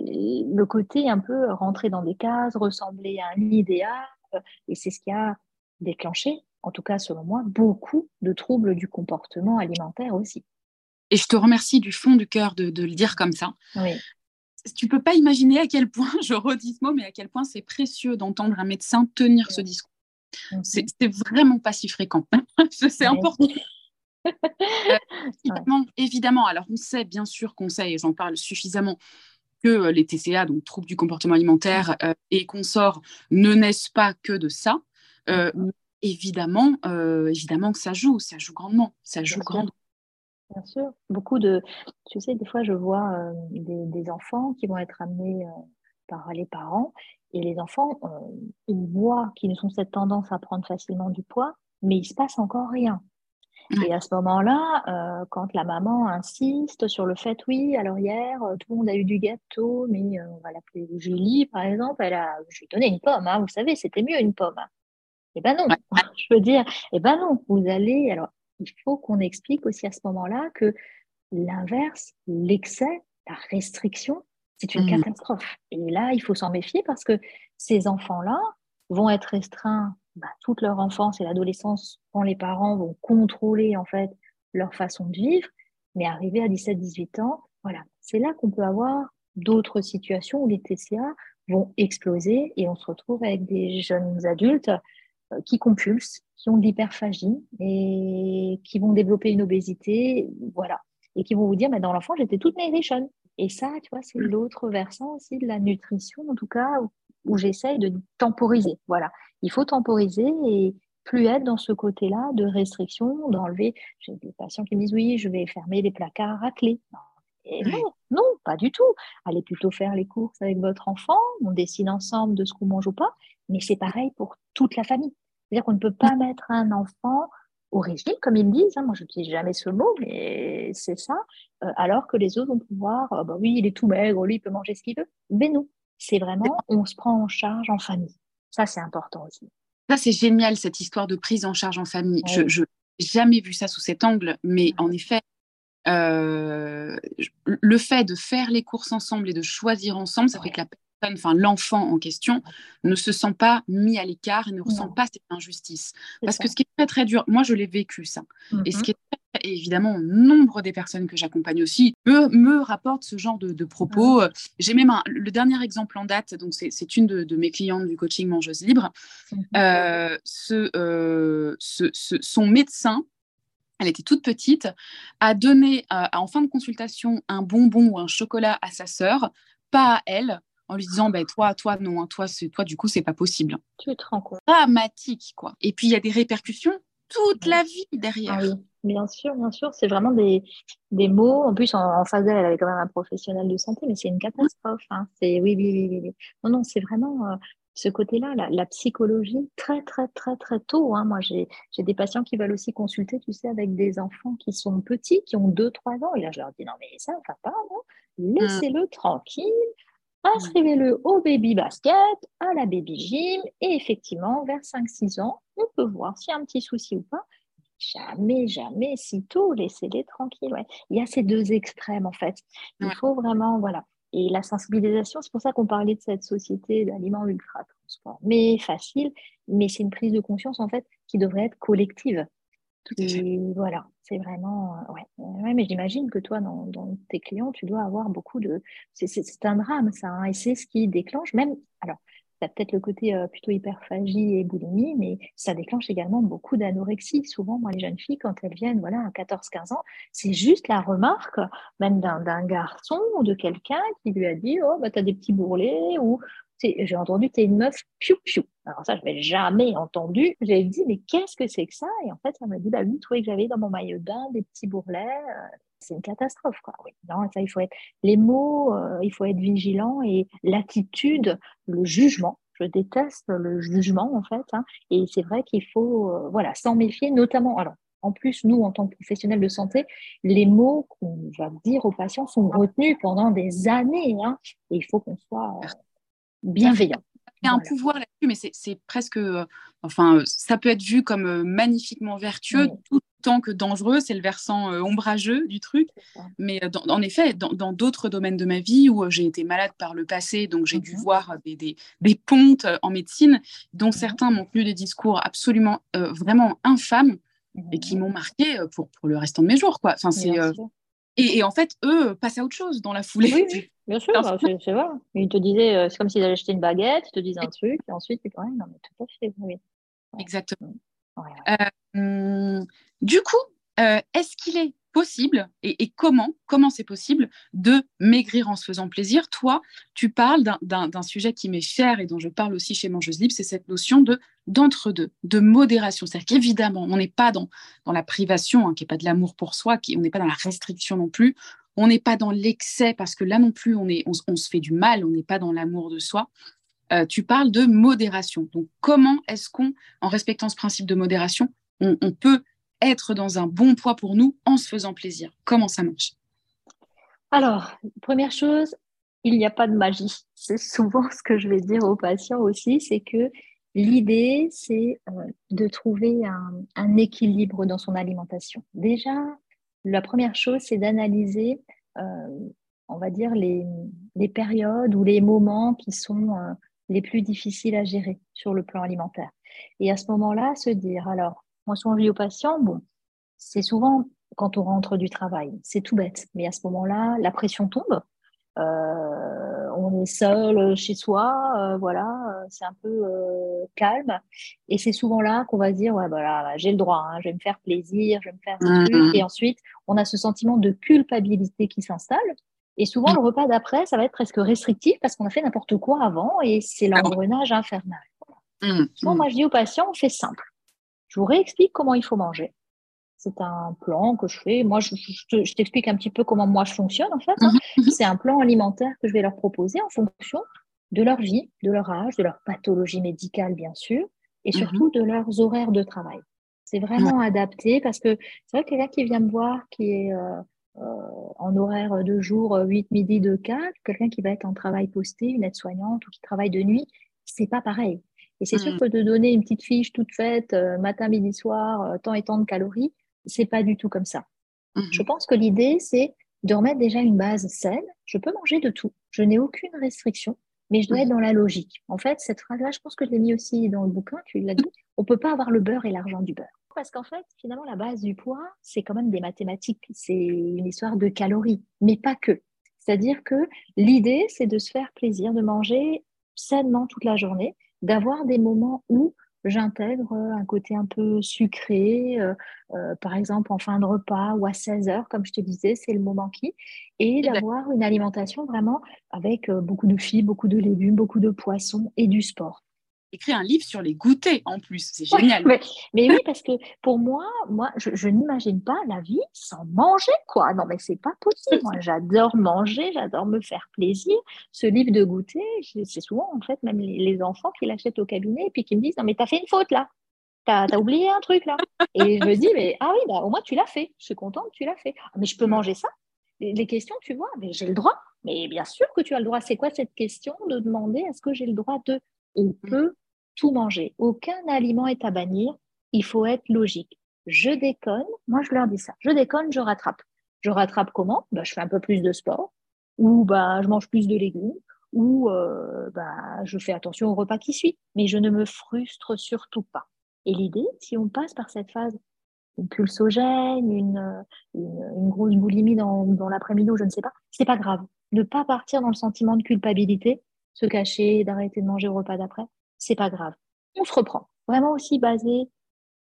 S2: le côté un peu rentrer dans des cases, ressembler à un idéal, euh, et c'est ce qui a déclenché, en tout cas selon moi, beaucoup de troubles du comportement alimentaire aussi.
S1: Et je te remercie du fond du cœur de, de le dire comme ça. Oui tu peux pas imaginer à quel point, je redis ce mot, mais à quel point c'est précieux d'entendre un médecin tenir ce discours. Mhm. C'est vraiment pas si fréquent. c'est important. évidemment, évidemment. Alors, on sait, bien sûr qu'on sait, et j'en parle suffisamment, que les TCA, donc troubles du comportement alimentaire et consorts, ne naissent pas que de ça. évidemment, évidemment que ça joue, ça joue grandement, ça joue grandement.
S2: Bien sûr, beaucoup de, tu sais, des fois je vois des, enfants qui vont être amenés par les parents et les enfants, ils voient qu'ils ont cette tendance à prendre facilement du poids, mais il se passe encore rien. Et à ce moment-là, euh, quand la maman insiste sur le fait, oui, alors hier, euh, tout le monde a eu du gâteau, mais euh, on va l'appeler Julie, par exemple, elle a, je lui ai donné une pomme, hein, vous savez, c'était mieux une pomme. Eh ben non, je veux dire, eh ben non, vous allez, alors il faut qu'on explique aussi à ce moment-là que l'inverse, l'excès, la restriction, c'est une mmh. catastrophe. Et là, il faut s'en méfier parce que ces enfants-là vont être restreints bah, toute leur enfance et l'adolescence quand les parents vont contrôler en fait leur façon de vivre, mais arrivé à 17-18 ans, voilà, c'est là qu'on peut avoir d'autres situations où les TCA vont exploser et on se retrouve avec des jeunes adultes euh, qui compulsent, qui ont de l'hyperphagie et qui vont développer une obésité, voilà, et qui vont vous dire, mais dans l'enfant, j'étais toute maigrichonne. Et ça, tu vois, c'est mmh. l'autre versant aussi de la nutrition, en tout cas, où j'essaye de temporiser. Voilà, il faut temporiser et plus être dans ce côté-là de restriction, d'enlever. J'ai des patients qui me disent oui, je vais fermer les placards à clé. Et non, non, pas du tout. Allez plutôt faire les courses avec votre enfant, on décide ensemble de ce qu'on mange ou pas, mais c'est pareil pour toute la famille. C'est-à-dire qu'on ne peut pas mettre un enfant au régime, comme ils me disent, hein. moi je n'utilise jamais ce mot, mais c'est ça, euh, alors que les autres vont pouvoir, euh, bah oui, il est tout maigre, lui il peut manger ce qu'il veut. Mais non, c'est vraiment, on se prend en charge en famille. Ça, c'est important aussi.
S1: Ça, c'est génial, cette histoire de prise en charge en famille. Je n'ai jamais vu ça sous cet angle, mais en effet, euh, le fait de faire les courses ensemble et de choisir ensemble, ça fait que la personne, enfin l'enfant en question, ne se sent pas mis à l'écart et ne ressent pas cette injustice. Parce que ce qui est très très dur, moi je l'ai vécu ça, et ce mmh qui est et évidemment, nombre des personnes que j'accompagne aussi me, me, rapportent ce genre de, propos. J'ai même le dernier exemple en date, donc c'est une de, mes clientes du coaching mangeuse libre. Mhm. Euh, euh, ce, son médecin, elle était toute petite, a donné en fin de consultation un bonbon ou un chocolat à sa sœur, pas à elle, en lui disant ben toi toi non hein, toi toi du coup c'est pas possible.
S2: Tu te rends compte.
S1: Dramatique quoi. Et puis il y a des répercussions toute la vie derrière.
S2: Ah Bien sûr, bien sûr, c'est vraiment des, des mots. En plus, en, face d'elle, elle avait quand même un professionnel de santé, mais c'est une catastrophe. Hein. C'est oui, oui, oui, oui, Non, non, c'est vraiment euh, ce côté-là, la, psychologie, très, très, très, très tôt. Hein. Moi, j'ai des patients qui veulent aussi consulter, tu sais, avec des enfants qui sont petits, qui ont 2-3 ans. Et là, je leur dis, non, mais ça ne va pas, non Laissez-le tranquille. Inscrivez-le au baby basket, à la baby gym, et effectivement, vers 5-6 ans, on peut voir s'il y a un petit souci ou pas jamais, jamais, si tôt, laissez-les tranquilles. Ouais. Il y a ces deux extrêmes, en fait. Il faut vraiment, voilà. Et la sensibilisation, c'est pour ça qu'on parlait de cette société d'aliments ultra mais facile, mais c'est une prise de conscience, en fait, qui devrait être collective. Et voilà, c'est vraiment. Euh, ouais. ouais. mais j'imagine que toi, dans, dans, tes clients, tu dois avoir beaucoup de. C'est un drame, ça. Hein, et c'est ce qui déclenche, même. Alors, ça peut-être le côté euh, plutôt hyperphagie et boulimie, mais ça déclenche également beaucoup d'anorexie. Souvent, moi, les jeunes filles, quand elles viennent voilà, à 14-15 ans, c'est juste la remarque, même d'un garçon ou de quelqu'un qui lui a dit Oh, bah, t'as des petits bourrelets, ou j'ai entendu, t'es une meuf, piou, piou. Alors ça, je n'avais jamais entendu. J'ai dit, mais qu'est-ce que c'est que ça? Et en fait, ça m'a dit, bah oui, tu que j'avais dans mon maillot de bain des petits bourrelets. C'est une catastrophe, quoi. Oui, non, ça, il faut être, les mots, euh, il faut être vigilant et l'attitude, le jugement. Je déteste le jugement, en fait. Hein, et c'est vrai qu'il faut, euh, voilà, s'en méfier, notamment, alors, en plus, nous, en tant que professionnels de santé, les mots qu'on va dire aux patients sont retenus pendant des années. Hein, et il faut qu'on soit euh, bienveillant.
S1: Il y a un pouvoir là-dessus, mais c'est presque, enfin, ça peut être vu comme magnifiquement vertueux, tout tant que dangereux, c'est le versant euh, ombrageux du truc. Mais euh, en effet, dans d'autres domaines de ma vie où euh, j'ai été malade par le passé, donc j'ai dû mhm. voir des, des, des, pontes en médecine, dont mhm. certains m'ont tenu des discours absolument, vraiment infâmes et qui mhm. m'ont marqué pour, pour, le restant de mes jours. Quoi. Enfin, c'est, et, en fait, eux passent à autre chose dans la foulée.
S2: Oui, bien sûr, bah, c'est vrai. Ils te disaient, c'est comme s'ils allaient acheter une baguette, ils te disent un truc, et ensuite, ils te non, mais tout à fait, oui.
S1: Exactement. Hum, du coup, euh, est-ce qu'il est possible et, comment, comment c'est possible de maigrir en se faisant plaisir? Toi, tu parles d'un sujet qui m'est cher et dont je parle aussi chez Mangeuse Libre, c'est cette notion de d'entre-deux, de modération. C'est-à-dire qu'évidemment, on n'est pas dans, la privation, hein, qui n'est pas de l'amour pour soi, on n'est pas dans la restriction non plus, on n'est pas dans l'excès, parce que là non plus, on, se fait du mal, on n'est pas dans l'amour de soi. Euh, tu parles de modération. Donc, comment est-ce qu'on, en respectant ce principe de modération, on, on peut être dans un bon poids pour nous en se faisant plaisir Comment ça marche?
S2: Alors, première chose, il n'y a pas de magie. C'est souvent ce que je vais dire aux patients aussi, c'est que l'idée, c'est euh, de trouver un, équilibre dans son alimentation. Déjà, la première chose, c'est d'analyser, euh, on va dire, les, périodes ou les moments qui sont euh, les plus difficiles à gérer sur le plan alimentaire. Et à ce moment-là, se dire, alors, moi, souvent, je dis aux patients, bon, c'est souvent quand on rentre du travail, c'est tout bête, mais à ce moment-là, la pression tombe. Euh, on est seul chez soi, euh, voilà, euh, c'est un peu calme. Et c'est souvent là qu'on va se dire, ouais, voilà, j'ai le droit, hein, je vais me faire plaisir, je vais me faire un truc. Mmh. Et ensuite, on a ce sentiment de culpabilité qui s'installe. Et souvent, mmh. le repas d'après, ça va être presque restrictif parce qu'on a fait n'importe quoi avant et c'est ah l'engrenage infernal. Mmh. Souvent, moi, je dis aux patients, on fait simple. Je vous réexplique comment il faut manger. C'est un plan que je fais. Moi, je, t'explique un petit peu comment moi je fonctionne en fait. Hein. Mhm, mhm. C'est un plan alimentaire que je vais leur proposer en fonction de leur vie, de leur âge, de leur pathologie médicale bien sûr, et mhm. surtout de leurs horaires de travail. C'est vraiment adapté parce que c'est vrai que quelqu'un qui vient me voir qui est euh, euh, en horaire de jour 8 midi de 4, quelqu'un qui va être en travail posté, une aide-soignante ou qui travaille de nuit, c'est pas pareil. Et c'est sûr mmh. que de donner une petite fiche toute faite, euh, matin, midi, soir, euh, tant et tant de calories, c'est pas du tout comme ça. Mmh. Je pense que l'idée, c'est de remettre déjà une base saine. Je peux manger de tout. Je n'ai aucune restriction, mais je dois mmh. être dans la logique. En fait, cette phrase-là, je pense que je l'ai mis aussi dans le bouquin, tu l'as dit. On peut pas avoir le beurre et l'argent du beurre. Parce qu'en fait, finalement, la base du poids, c'est quand même des mathématiques. C'est une histoire de calories, mais pas que. C'est-à-dire que l'idée, c'est de se faire plaisir, de manger sainement toute la journée d'avoir des moments où j'intègre un côté un peu sucré, euh, euh, par exemple en fin de repas ou à 16 heures, comme je te disais, c'est le moment qui, et d'avoir une alimentation vraiment avec euh, beaucoup de fibres, beaucoup de légumes, beaucoup de poissons et du sport
S1: écrit un livre sur les goûters en plus. C'est génial.
S2: mais, oui, parce que pour moi, moi, je, n'imagine pas la vie sans manger, quoi. Non, mais c'est pas possible. Moi, j'adore manger, j'adore me faire plaisir. Ce livre de goûter, c'est souvent, en fait, même les, enfants qui l'achètent au cabinet et puis qui me disent, non, mais t'as fait une faute là. T'as as oublié un truc là. Et je me dis, mais ah oui, bah, au moins tu l'as fait. Je suis contente, tu l'as fait. Ah, mais je peux mm. manger ça? Les, questions, tu vois, mais j'ai le droit. Mais bien sûr que tu as le droit. C'est quoi cette question de demander est-ce que j'ai le droit de On mm. peut tout manger. Aucun aliment est à bannir. Il faut être logique. Je déconne. Moi, je leur dis ça. Je déconne, je rattrape. Je rattrape comment? Bah, Je fais un peu plus de sport, ou bah, je mange plus de légumes, ou euh, bah, je fais attention au repas qui suit. Mais je ne me frustre surtout pas. Et l'idée, si on passe par cette phase, une pulsogène, une, une, grosse boulimie dans, dans l'après-midi ou je ne sais pas, c'est pas grave. Ne pas partir dans le sentiment de culpabilité, se cacher, d'arrêter de manger au repas d'après, c'est pas grave. On se reprend. Vraiment aussi basé,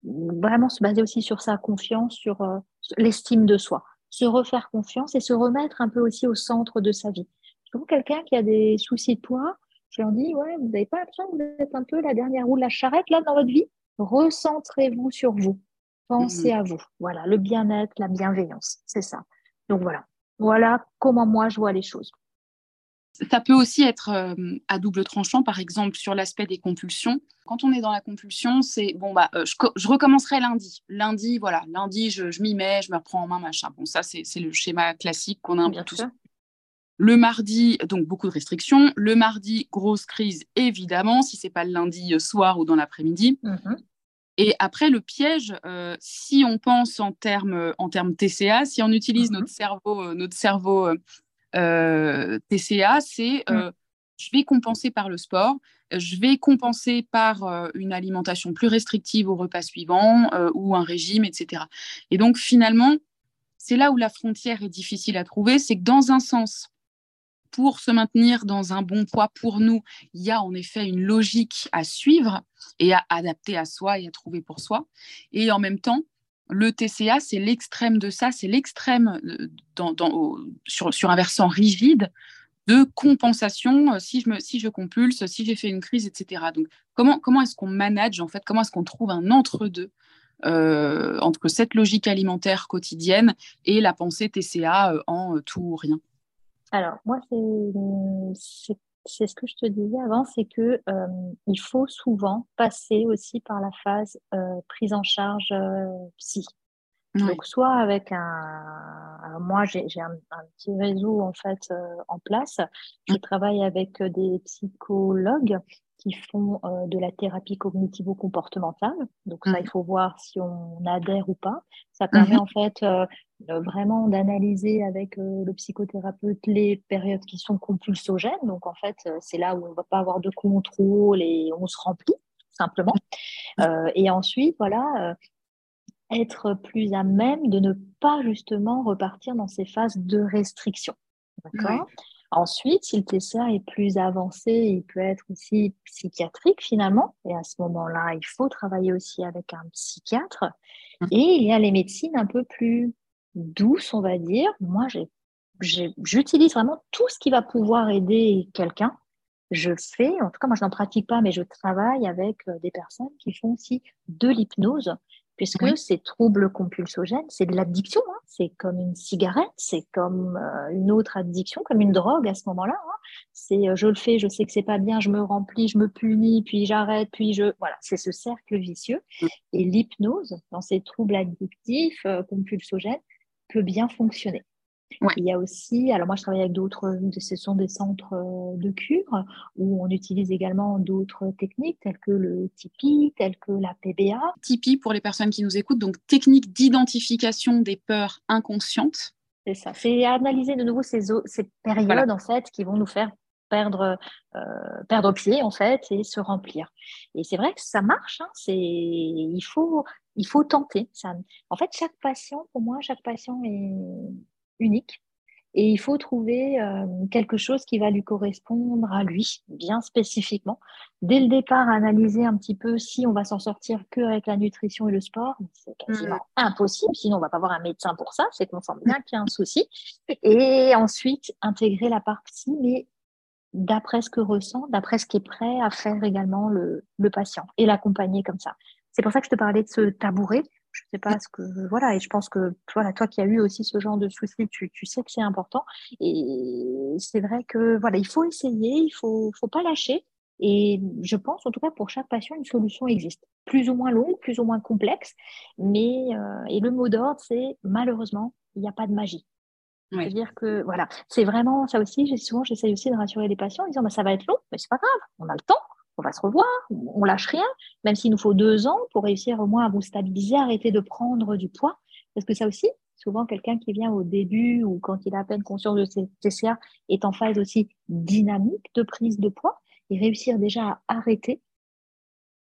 S2: vraiment se baser aussi sur sa confiance, sur euh, l'estime de soi. Se refaire confiance et se remettre un peu aussi au centre de sa vie. Je quelqu'un qui a des soucis de poids, je leur dis, ouais, vous n'avez pas l'impression que vous êtes un peu la dernière roue de la charrette là dans votre vie? Recentrez-vous sur vous. Pensez mmh. à vous. Voilà, le bien-être, la bienveillance, c'est ça. Donc voilà. Voilà comment moi je vois les choses
S1: ça peut aussi être euh, à double tranchant, par exemple, sur l'aspect des compulsions. Quand on est dans la compulsion, c'est bon, bah, euh, je, recommencerai lundi. Lundi, voilà, lundi, je, m'y mets, je me reprends en main, machin. Bon, ça, c'est le schéma classique qu'on a un peu tous. Le mardi, donc beaucoup de restrictions. Le mardi, grosse crise, évidemment, si c'est pas le lundi euh, soir ou dans l'après-midi. Mm-hmm. Et après, le piège, si on pense en termes en termes TCA, si on utilise mm-hmm. notre cerveau, notre cerveau TCA, c'est mm. euh, je vais compenser par le sport, je vais compenser par euh, une alimentation plus restrictive au repas suivant ou un régime, etc. Et donc finalement, c'est là où la frontière est difficile à trouver, c'est que dans un sens, pour se maintenir dans un bon poids pour nous, il y a en effet une logique à suivre et à adapter à soi et à trouver pour soi. Et en même temps, le TCA, c'est l'extrême de ça, c'est l'extrême sur, sur, un versant rigide de compensation si je, me, si je compulse, si j'ai fait une crise, etc. Donc, comment, comment est-ce qu'on manage, en fait, comment est-ce qu'on trouve un entre-deux entre cette logique alimentaire quotidienne et la pensée TCA en tout ou rien?
S2: Alors, moi, c'est c'est ce que je te disais avant, c'est que euh, il faut souvent passer aussi par la phase euh, prise en charge euh, psy. Donc soit avec un, moi j'ai un, un, petit réseau en fait en place. Je mmh. travaille avec des psychologues qui font de la thérapie cognitivo-comportementale. Donc ça, mmh. il faut voir si on adhère ou pas. Ça permet mmh en fait euh, vraiment d'analyser avec euh, le psychothérapeute les périodes qui sont compulsogènes. Donc, en fait, euh, c'est là où on ne va pas avoir de contrôle et on se remplit, simplement. et ensuite, voilà, être plus à même de ne pas justement repartir dans ces phases de restriction. D'accord? Ensuite, si le TCA est plus avancé, il peut être aussi psychiatrique finalement. Et à ce moment-là, il faut travailler aussi avec un psychiatre. Mmh. Et il y a les médecines un peu plus douce, on va dire. Moi, j'utilise vraiment tout ce qui va pouvoir aider quelqu'un. Je fais, en tout cas, moi, je n'en pratique pas, mais je travaille avec euh, des personnes qui font aussi de l'hypnose, puisque ces troubles compulsogènes, c'est de l'addiction. Hein. C'est comme une cigarette, c'est comme euh, une autre addiction, comme une drogue à ce moment-là. Hein. C'est euh, je le fais, je sais que c'est pas bien, je me remplis, je me punis, puis j'arrête, puis je. Voilà, c'est ce cercle vicieux. Et l'hypnose, dans ces troubles addictifs, compulsogènes, peut bien fonctionner. Il y a aussi, alors moi je travaille avec d'autres, ce sont des centres euh, de cure où on utilise également d'autres techniques telles que le Tipeee, telles que la PBA.
S1: Tipeee pour les personnes qui nous écoutent, donc technique d'identification des peurs inconscientes.
S2: C'est ça, c'est analyser de nouveau ces, ces périodes en fait qui vont nous faire perdre, euh, perdre pied en fait et se remplir. Et c'est vrai que ça marche, hein, c'est, il faut, il faut tenter. Ça, en fait, chaque patient, pour moi, chaque patient est unique. Et il faut trouver euh, quelque chose qui va lui correspondre à lui, bien spécifiquement. Dès le départ, analyser un petit peu si on va s'en sortir que avec la nutrition et le sport. C'est quasiment mmh. impossible, sinon on va pas avoir un médecin pour ça. C'est qu'on sent bien qu'il y a un souci. Et ensuite, intégrer la partie, mais d'après ce que ressent, d'après ce qui est prêt à faire également le, le patient et l'accompagner comme ça. C'est pour ça que je te parlais de ce tabouret. Je ne sais pas ce que. Voilà, et je pense que voilà, toi qui as eu aussi ce genre de soucis, tu, tu sais que c'est important. Et c'est vrai que voilà, il faut essayer, il ne faut, faut pas lâcher. Et je pense, en tout cas, pour chaque patient, une solution existe. Plus ou moins longue, plus ou moins complexe. Mais, euh, et le mot d'ordre, c'est malheureusement, il n'y a pas de magie. C'est-à-dire que, voilà, c'est vraiment ça aussi. Souvent, j'essaie aussi de rassurer les patients en disant bah, ça va être long, mais c'est pas grave, on a le temps, on va se revoir, on lâche rien, même s'il nous faut deux ans pour réussir au moins à vous stabiliser, arrêter de prendre du poids. Parce que ça aussi, souvent, quelqu'un qui vient au début ou quand il a à peine conscience de ses TCA est en phase aussi dynamique de prise de poids et réussir déjà à arrêter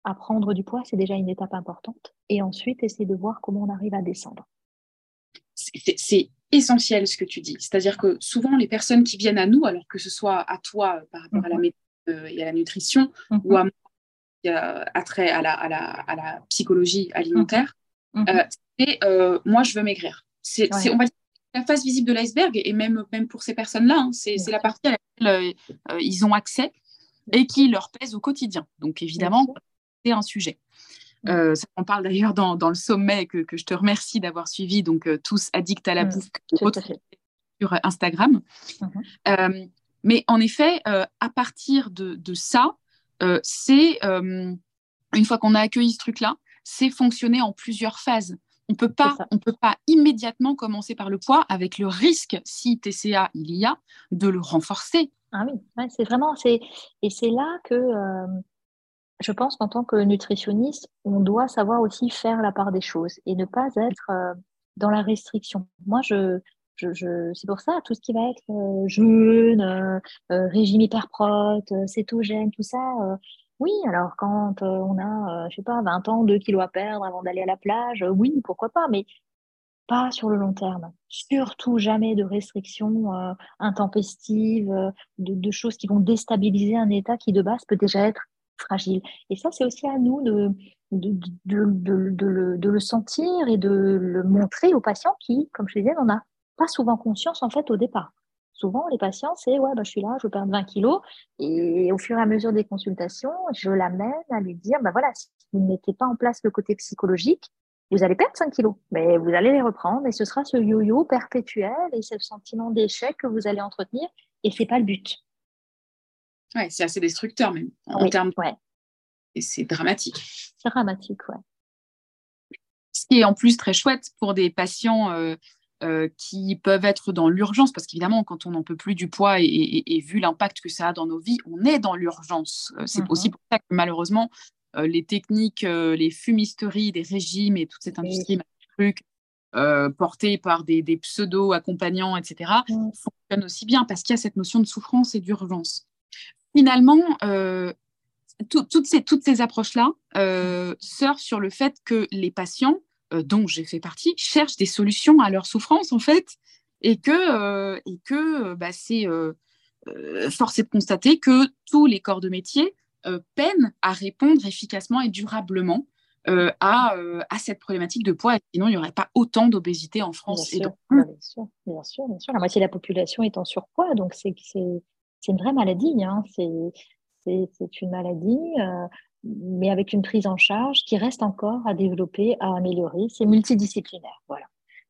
S2: à prendre du poids, c'est déjà une étape importante. Et ensuite, essayer de voir comment on arrive à descendre.
S1: C'est essentiel ce que tu dis. C'est-à-dire que souvent, les personnes qui viennent à nous, alors que ce soit à toi par rapport à la mhm. Euh, et à la nutrition, mhm. ou à moi, qui a trait à la, à, la, à la psychologie alimentaire, euh, c'est euh, moi, je veux maigrir. C'est, on va dire, la face visible de l'iceberg, et même, même pour ces personnes-là, hein, c'est, la partie à laquelle ils ont accès et qui leur pèse au quotidien. Donc, évidemment, c'est un sujet. Euh, ça, on parle d'ailleurs dans, dans, le sommet que, que, je te remercie d'avoir suivi, donc tous addicts à la bouffe, sur Instagram. Mm mais en effet, euh, à partir de, ça, euh, c'est, euh, une fois qu'on a accueilli ce truc-là, c'est fonctionner en plusieurs phases. On peut pas, on peut pas immédiatement commencer par le poids avec le risque, si TCA il y a, de le renforcer.
S2: Ah oui, c'est vraiment, c'est et c'est là que je pense qu'en tant que nutritionniste, on doit savoir aussi faire la part des choses et ne pas être dans la restriction. Moi, je, c'est pour ça, tout ce qui va être euh, jeûne, euh, euh, régime hyperprot, cétogène, tout ça. oui, alors quand on a, je sais pas, 20 ans, 2 kilos à perdre avant d'aller à la plage, oui, pourquoi pas, mais pas sur le long terme. Surtout jamais de restrictions intempestives, de, choses qui vont déstabiliser un état qui de base peut déjà être fragile. Et ça, c'est aussi à nous de, de, le, sentir et de le montrer aux patients qui, comme je disais, n'en a pas souvent conscience en fait au départ. Souvent, les patients, c'est ouais, bah, je suis là, je perds 20 kilos. Et au fur et à mesure des consultations, je l'amène à lui dire bah voilà, si vous ne mettez pas en place le côté psychologique, vous allez perdre 5 kilos, mais vous allez les reprendre et ce sera ce yo-yo perpétuel et ce sentiment d'échec que vous allez entretenir et c'est pas le but.
S1: Ouais, c'est assez destructeur même en termes. Ouais. Et c'est dramatique.
S2: C'est dramatique, ouais.
S1: Ce qui est en plus très chouette pour des patients euh, euh, qui peuvent être dans l'urgence, parce qu'évidemment, quand on n'en peut plus du poids et, vu l'impact que ça a dans nos vies, on est dans l'urgence. Euh, c'est aussi mhm. pour ça que malheureusement, les techniques, les fumisteries, des régimes et toute cette industrie truc, portée par des, pseudo-accompagnants, etc., mhm. fonctionnent aussi bien parce qu'il y a cette notion de souffrance et d'urgence finalement, euh, toutes ces, toutes ces approches-là euh, surfent sur le fait que les patients, euh, dont j'ai fait partie, cherchent des solutions à leur souffrance, en fait, et que, et que bah, c'est forcé de constater que tous les corps de métier peinent à répondre efficacement et durablement à, à, cette problématique de poids. Sinon, il n'y aurait pas autant d'obésité en France.
S2: Bien, sûr, bien, sûr, bien, sûr, bien sûr, La moitié de la population est en surpoids, donc c'est c'est une vraie maladie. Hein. C'est une maladie, euh, mais avec une prise en charge qui reste encore à développer, à améliorer. C'est multidisciplinaire. Voilà.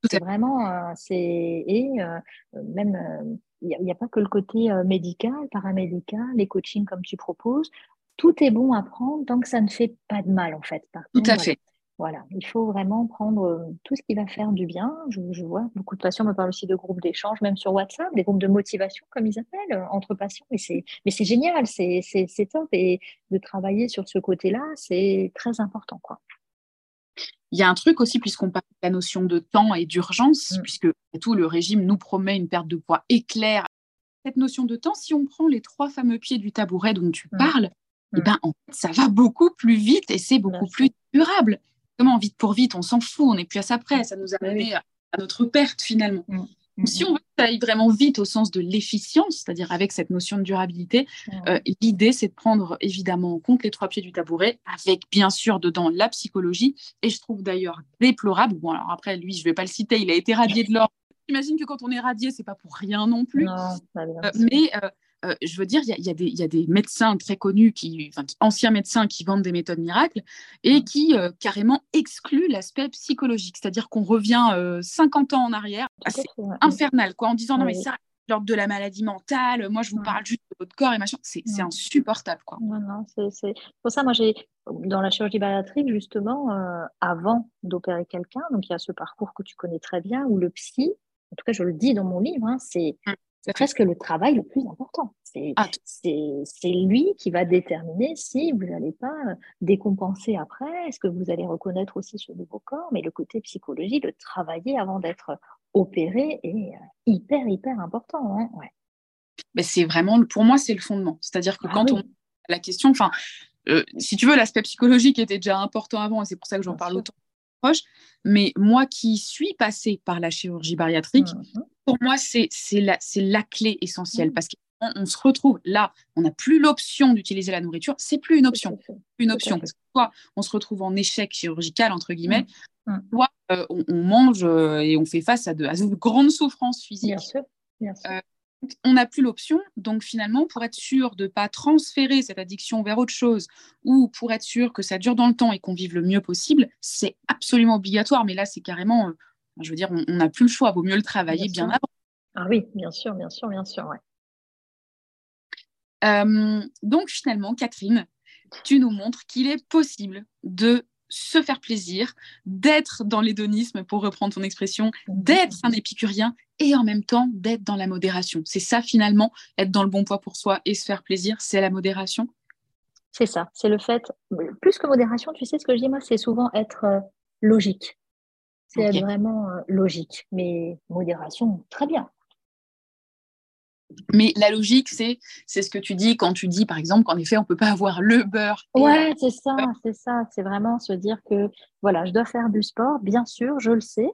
S2: C'est vraiment, euh, c'est et euh, même il n'y a, pas que le côté médical, paramédical, les coachings comme tu proposes. Tout est bon à prendre tant que ça ne fait pas de mal en fait.
S1: Tout à fait.
S2: Voilà, il faut vraiment prendre euh, tout ce qui va faire du bien. Je, vois beaucoup de patients me parlent aussi de groupes d'échange, même sur WhatsApp, des groupes de motivation, comme ils appellent, euh, entre patients. Mais c'est, mais c'est génial, c'est, top. Et de travailler sur ce côté-là, c'est très important. Quoi.
S1: Il y a un truc aussi, puisqu'on parle de la notion de temps et d'urgence, mm. puisque tout le régime nous promet une perte de poids éclair. Cette notion de temps, si on prend les trois fameux pieds du tabouret dont tu mm. parles, eh mm. ben, en fait, ça va beaucoup plus vite et c'est beaucoup plus durable comment vite pour vite, on s'en fout, on n'est plus à sa près, ça nous a mené à, notre perte finalement. Mm. Mm. Si on veut que ça aille vraiment vite au sens de l'efficience, c'est-à-dire avec cette notion de durabilité, mm. euh, l'idée c'est de prendre évidemment en compte les trois pieds du tabouret, avec bien sûr dedans la psychologie. Et je trouve d'ailleurs déplorable, bon alors après lui je ne vais pas le citer, il a été radié de l'or. J'imagine que quand on est radié, c'est pas pour rien non plus. Euh, mais euh, euh, je veux dire, il y, a, des médecins très connus, qui, anciens médecins qui vendent des méthodes miracles et mm. qui euh, carrément excluent l'aspect psychologique. C'est-à-dire qu'on revient 50 euh, ans en arrière, c'est infernal, quoi, en disant non, mais ça, l'ordre de la maladie mentale, moi je vous parle juste de votre corps et machin, c'est insupportable. Quoi.
S2: Non, non, c'est pour ça, moi j'ai, dans la chirurgie bariatrique, justement, avant d'opérer quelqu'un, donc il y a ce parcours que tu connais très bien, où le psy, en tout cas je le dis dans mon livre, hein, c'est mm. C'est presque le travail le plus important. Ah, c'est lui qui va déterminer si vous n'allez pas décompenser après, est-ce que vous allez reconnaître aussi ce nouveau corps, mais le côté psychologie, de travailler avant d'être opéré est euh, hyper, hyper important. Hein,
S1: ouais. c'est vraiment, pour moi, c'est le fondement. C'est-à-dire que ah quand on la question, enfin, euh, si tu veux, l'aspect psychologique était déjà important avant, et c'est pour ça que j'en parle autant proche. Mais moi qui suis passée par la chirurgie bariatrique, mmh pour moi, c'est la, la clé essentielle mmh. parce qu'on on se retrouve là, on n'a plus l'option d'utiliser la nourriture, c'est plus une option. Une option parce que soit on se retrouve en échec chirurgical, entre guillemets, mmh. soit euh, on, mange euh, et on fait face à de, à de grandes souffrances physiques. Bien sûr. Bien sûr. Euh, on n'a plus l'option. Donc finalement, pour être sûr de ne pas transférer cette addiction vers autre chose ou pour être sûr que ça dure dans le temps et qu'on vive le mieux possible, c'est absolument obligatoire. Mais là, c'est carrément, je veux dire, on n'a plus le choix. Vaut mieux le travailler bien, avant.
S2: Ah oui, bien sûr, bien sûr, bien sûr.
S1: Euh, donc finalement, Catherine, tu nous montres qu'il est possible de se faire plaisir, d'être dans l'hédonisme, pour reprendre ton expression, d'être un épicurien et en même temps d'être dans la modération. C'est ça finalement, être dans le bon poids pour soi et se faire plaisir, c'est la modération?
S2: C'est ça, c'est le fait, plus que modération, tu sais ce que je dis moi, c'est souvent être euh, logique. C'est vraiment euh, logique, mais modération, très bien.
S1: Mais la logique, c'est c'est ce que tu dis quand tu dis, par exemple, qu'en effet, on ne peut pas avoir le beurre.
S2: Ouais, c'est ça, c'est ça. C'est vraiment se dire que, voilà, je dois faire du sport, bien sûr, je le sais.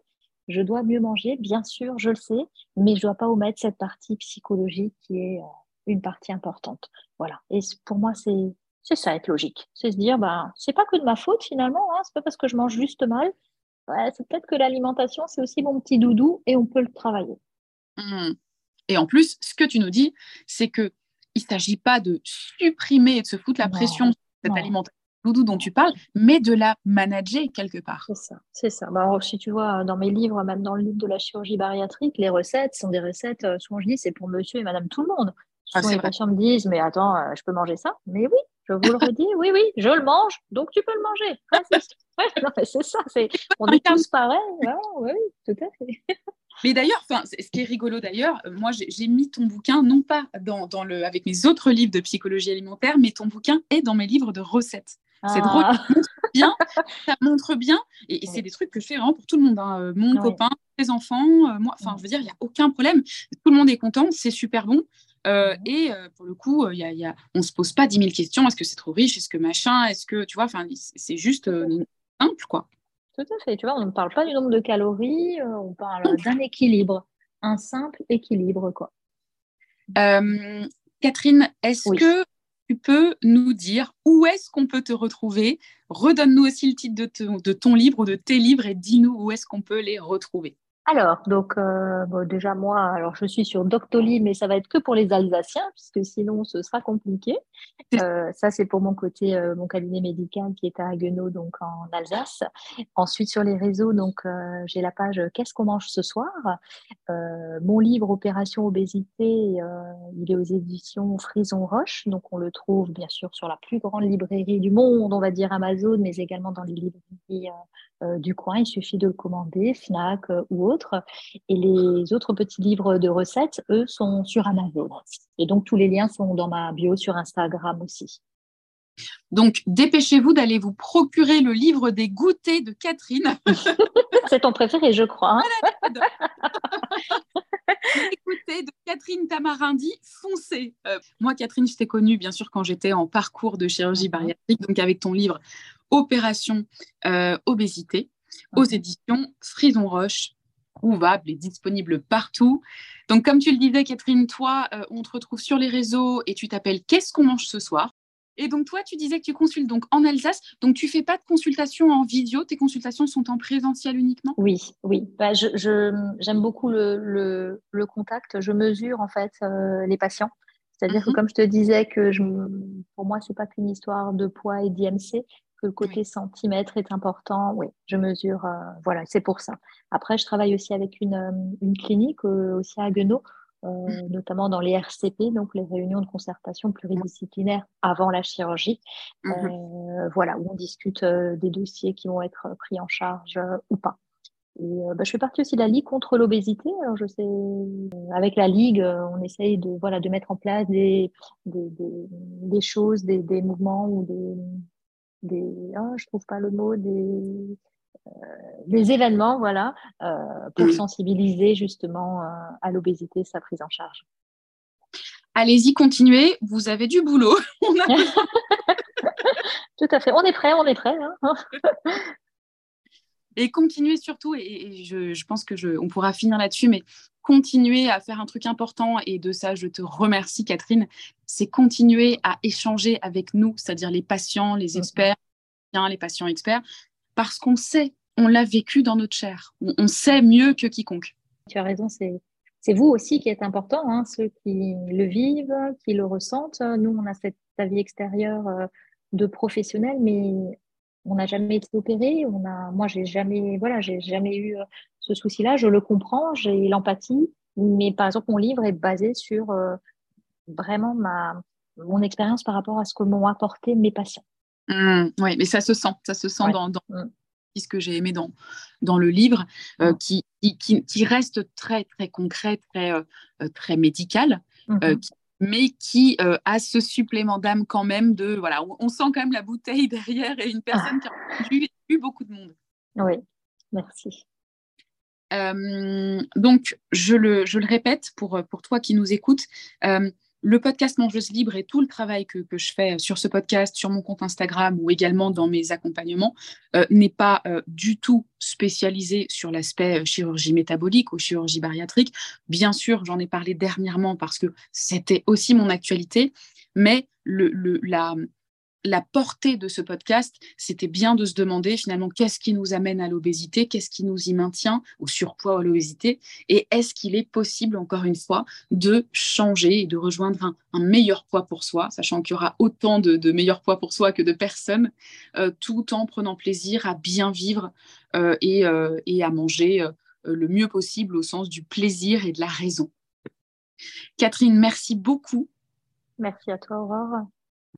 S2: Je dois mieux manger, bien sûr, je le sais. Mais je ne dois pas omettre cette partie psychologique qui est euh, une partie importante. Voilà. Et pour moi, c'est C'est ça, être logique. C'est se dire, bah, c'est pas que de ma faute finalement, hein, c'est pas parce que je mange juste mal. C'est peut-être que l'alimentation, c'est aussi mon petit doudou et on peut le travailler.
S1: Mmh. Et en plus, ce que tu nous dis, c'est que il ne s'agit pas de supprimer et de se foutre la pression sur cette alimentation doudou dont tu parles, mais de la manager quelque part.
S2: C'est ça, c'est ça. Bah, si tu vois, dans mes livres, même dans le livre de la chirurgie bariatrique, les recettes sont des recettes, euh, souvent je dis, c'est pour monsieur et madame tout le monde. Ah, souvent les patients me disent, mais attends, euh, je peux manger ça? Mais oui, je vous le redis, oui, oui, je le mange, donc tu peux le manger. C'est ça, on est tous pareils. oui, tout à fait.
S1: Mais d'ailleurs, ce qui est rigolo d'ailleurs, euh, moi j'ai mis ton bouquin non pas dans, dans, le, avec mes autres livres de psychologie alimentaire, mais ton bouquin est dans mes livres de recettes. C'est drôle, ça montre bien, ça montre bien, et, c'est des trucs que je fais vraiment pour tout le monde, hein. euh, mon copain, les enfants, euh, moi, enfin je veux dire, il n'y a aucun problème, tout le monde est content, c'est super bon. et pour le coup, y a, y a, on ne se pose pas 10 000 questions. Est-ce que c'est trop riche? Est-ce que machin? Est-ce que, tu vois, c'est juste simple, quoi.
S2: Tout à fait. Tu vois, on ne parle pas du nombre de calories, euh, on parle d'un équilibre, un simple équilibre, quoi.
S1: Euh, Catherine, est-ce que tu peux nous dire où est-ce qu'on peut te retrouver? Redonne-nous aussi le titre de, de ton livre ou de tes livres et dis-nous où est-ce qu'on peut les retrouver.
S2: Alors, donc euh, déjà moi, alors je suis sur Doctolib, mais ça va être que pour les Alsaciens, puisque sinon ce sera compliqué. Euh, ça c'est pour mon côté, euh, mon cabinet médical qui est à Haguenau, donc en Alsace. Ensuite sur les réseaux, donc j'ai la page Qu'est-ce qu'on mange ce soir? Mon livre Opération obésité, il est aux éditions Frison Roche, donc on le trouve bien sûr sur la plus grande librairie du monde, on va dire Amazon, mais également dans les librairies du coin. Il suffit de le commander, Fnac ou autre. Et les autres petits livres de recettes, eux, sont sur Amazon. Et donc, tous les liens sont dans ma bio sur Instagram aussi.
S1: Donc, dépêchez-vous d'aller vous procurer le livre des goûters de Catherine.
S2: C'est ton préféré, je crois. Hein.
S1: goûters de Catherine Tamarindi, foncez. Euh, moi, Catherine, je t'ai connue, bien sûr, quand j'étais en parcours de chirurgie mhm. bariatrique, donc avec ton livre Opération euh, Obésité, aux éditions Frison Roche trouvable et disponible partout. Donc, comme tu le disais, Catherine, toi, euh, on te retrouve sur les réseaux et tu t'appelles Qu'est-ce qu'on mange ce soir? Et donc, toi, tu disais que tu consultes donc en Alsace. Donc, tu fais pas de consultation en vidéo. Tes consultations sont en présentiel uniquement?
S2: Oui, oui. Bah, j'aime beaucoup le, le, contact. Je mesure, en fait, euh, les patients. C'est-à-dire que, mhm. comme je te disais, que je, pour moi, c'est pas qu'une histoire de poids et d'IMC le côté centimètre est important. Oui, je mesure. Euh, voilà, c'est pour ça. Après, je travaille aussi avec une, euh, clinique euh, aussi à Guenot, mmh. notamment dans les RCP, donc les réunions de concertation pluridisciplinaires avant la chirurgie. Mmh voilà, où on discute des dossiers qui vont être pris en charge ou pas. Et bah, je fais partie aussi de la Ligue contre l'obésité. Alors, je sais, avec la Ligue, on essaye de, voilà, de mettre en place des, des, des, choses, des, des, mouvements ou des, des oh, je trouve pas le mot, des, euh, des événements, voilà, euh, pour sensibiliser justement euh, à l'obésité, sa prise en charge.
S1: Allez-y, continuez, vous avez du boulot.
S2: Tout à fait, on est prêt, on est prêt. Hein.
S1: et continuez surtout, et, je, je, pense que je, on pourra finir là-dessus, mais continuer à faire un truc important, et de ça, je te remercie, Catherine, c'est continuer à échanger avec nous, c'est-à-dire les patients, les experts, les patients experts, parce qu'on sait, on l'a vécu dans notre chair, on, sait mieux que quiconque.
S2: Tu as raison, c'est c'est vous aussi qui êtes important, hein, ceux qui le vivent, qui le ressentent. Nous, on a cette avis extérieur euh, de professionnels, mais on n'a jamais été opéré. On a, moi, j'ai jamais, voilà, j'ai jamais eu euh, ce souci-là. Je le comprends, j'ai l'empathie, mais par exemple, mon livre est basé sur euh, vraiment ma, mon expérience par rapport à ce que m'ont apporté mes patients.
S1: Mmh, oui, mais ça se sent, ça se sent dans, mmh. ce que j'ai aimé dans, dans le livre, euh, mmh. qui, qui, qui, reste très, très concret, très, très médical, mais qui a ce supplément d'âme quand même de, voilà, on, sent quand même la bouteille derrière et une personne qui a vu, vu beaucoup de monde.
S2: Oui, merci.
S1: donc, je le, je le, répète pour, pour toi qui nous écoutes, le podcast Mangeuse Libre et tout le travail que, je fais sur ce podcast, sur mon compte Instagram ou également dans mes accompagnements n'est pas du tout spécialisé sur l'aspect chirurgie métabolique ou chirurgie bariatrique. Bien sûr, j'en ai parlé dernièrement parce que c'était aussi mon actualité, mais le, la, la portée de ce podcast, c'était bien de se demander finalement qu'est-ce qui nous amène à l'obésité, qu'est-ce qui nous y maintient, au surpoids ou à l'obésité, et est-ce qu'il est possible, encore une fois, de changer et de rejoindre un, meilleur poids pour soi, sachant qu'il y aura autant de, meilleurs poids pour soi que de personnes, euh, tout en prenant plaisir à bien vivre euh, et, euh, et, à manger le mieux possible au sens du plaisir et de la raison. Catherine, merci beaucoup.
S2: Merci à toi, Aurore.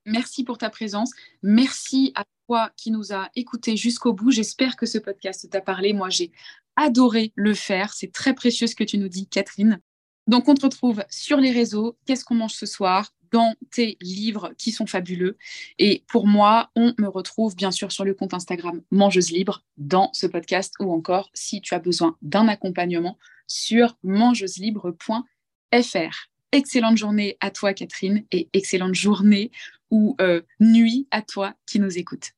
S1: Merci pour ta présence. Merci à toi qui nous a écoutés jusqu'au bout. J'espère que ce podcast t'a parlé. Moi, j'ai adoré le faire. C'est très précieux ce que tu nous dis, Catherine. Donc, on te retrouve sur les réseaux. Qu'est-ce qu'on mange ce soir dans tes livres qui sont fabuleux? Et pour moi, on me retrouve bien sûr sur le compte Instagram Mangeuse Libre dans ce podcast ou encore si tu as besoin d'un accompagnement sur mangeuselibre.fr. Excellente journée à toi, Catherine, et excellente journée ou euh, nuit à toi qui nous écoutes.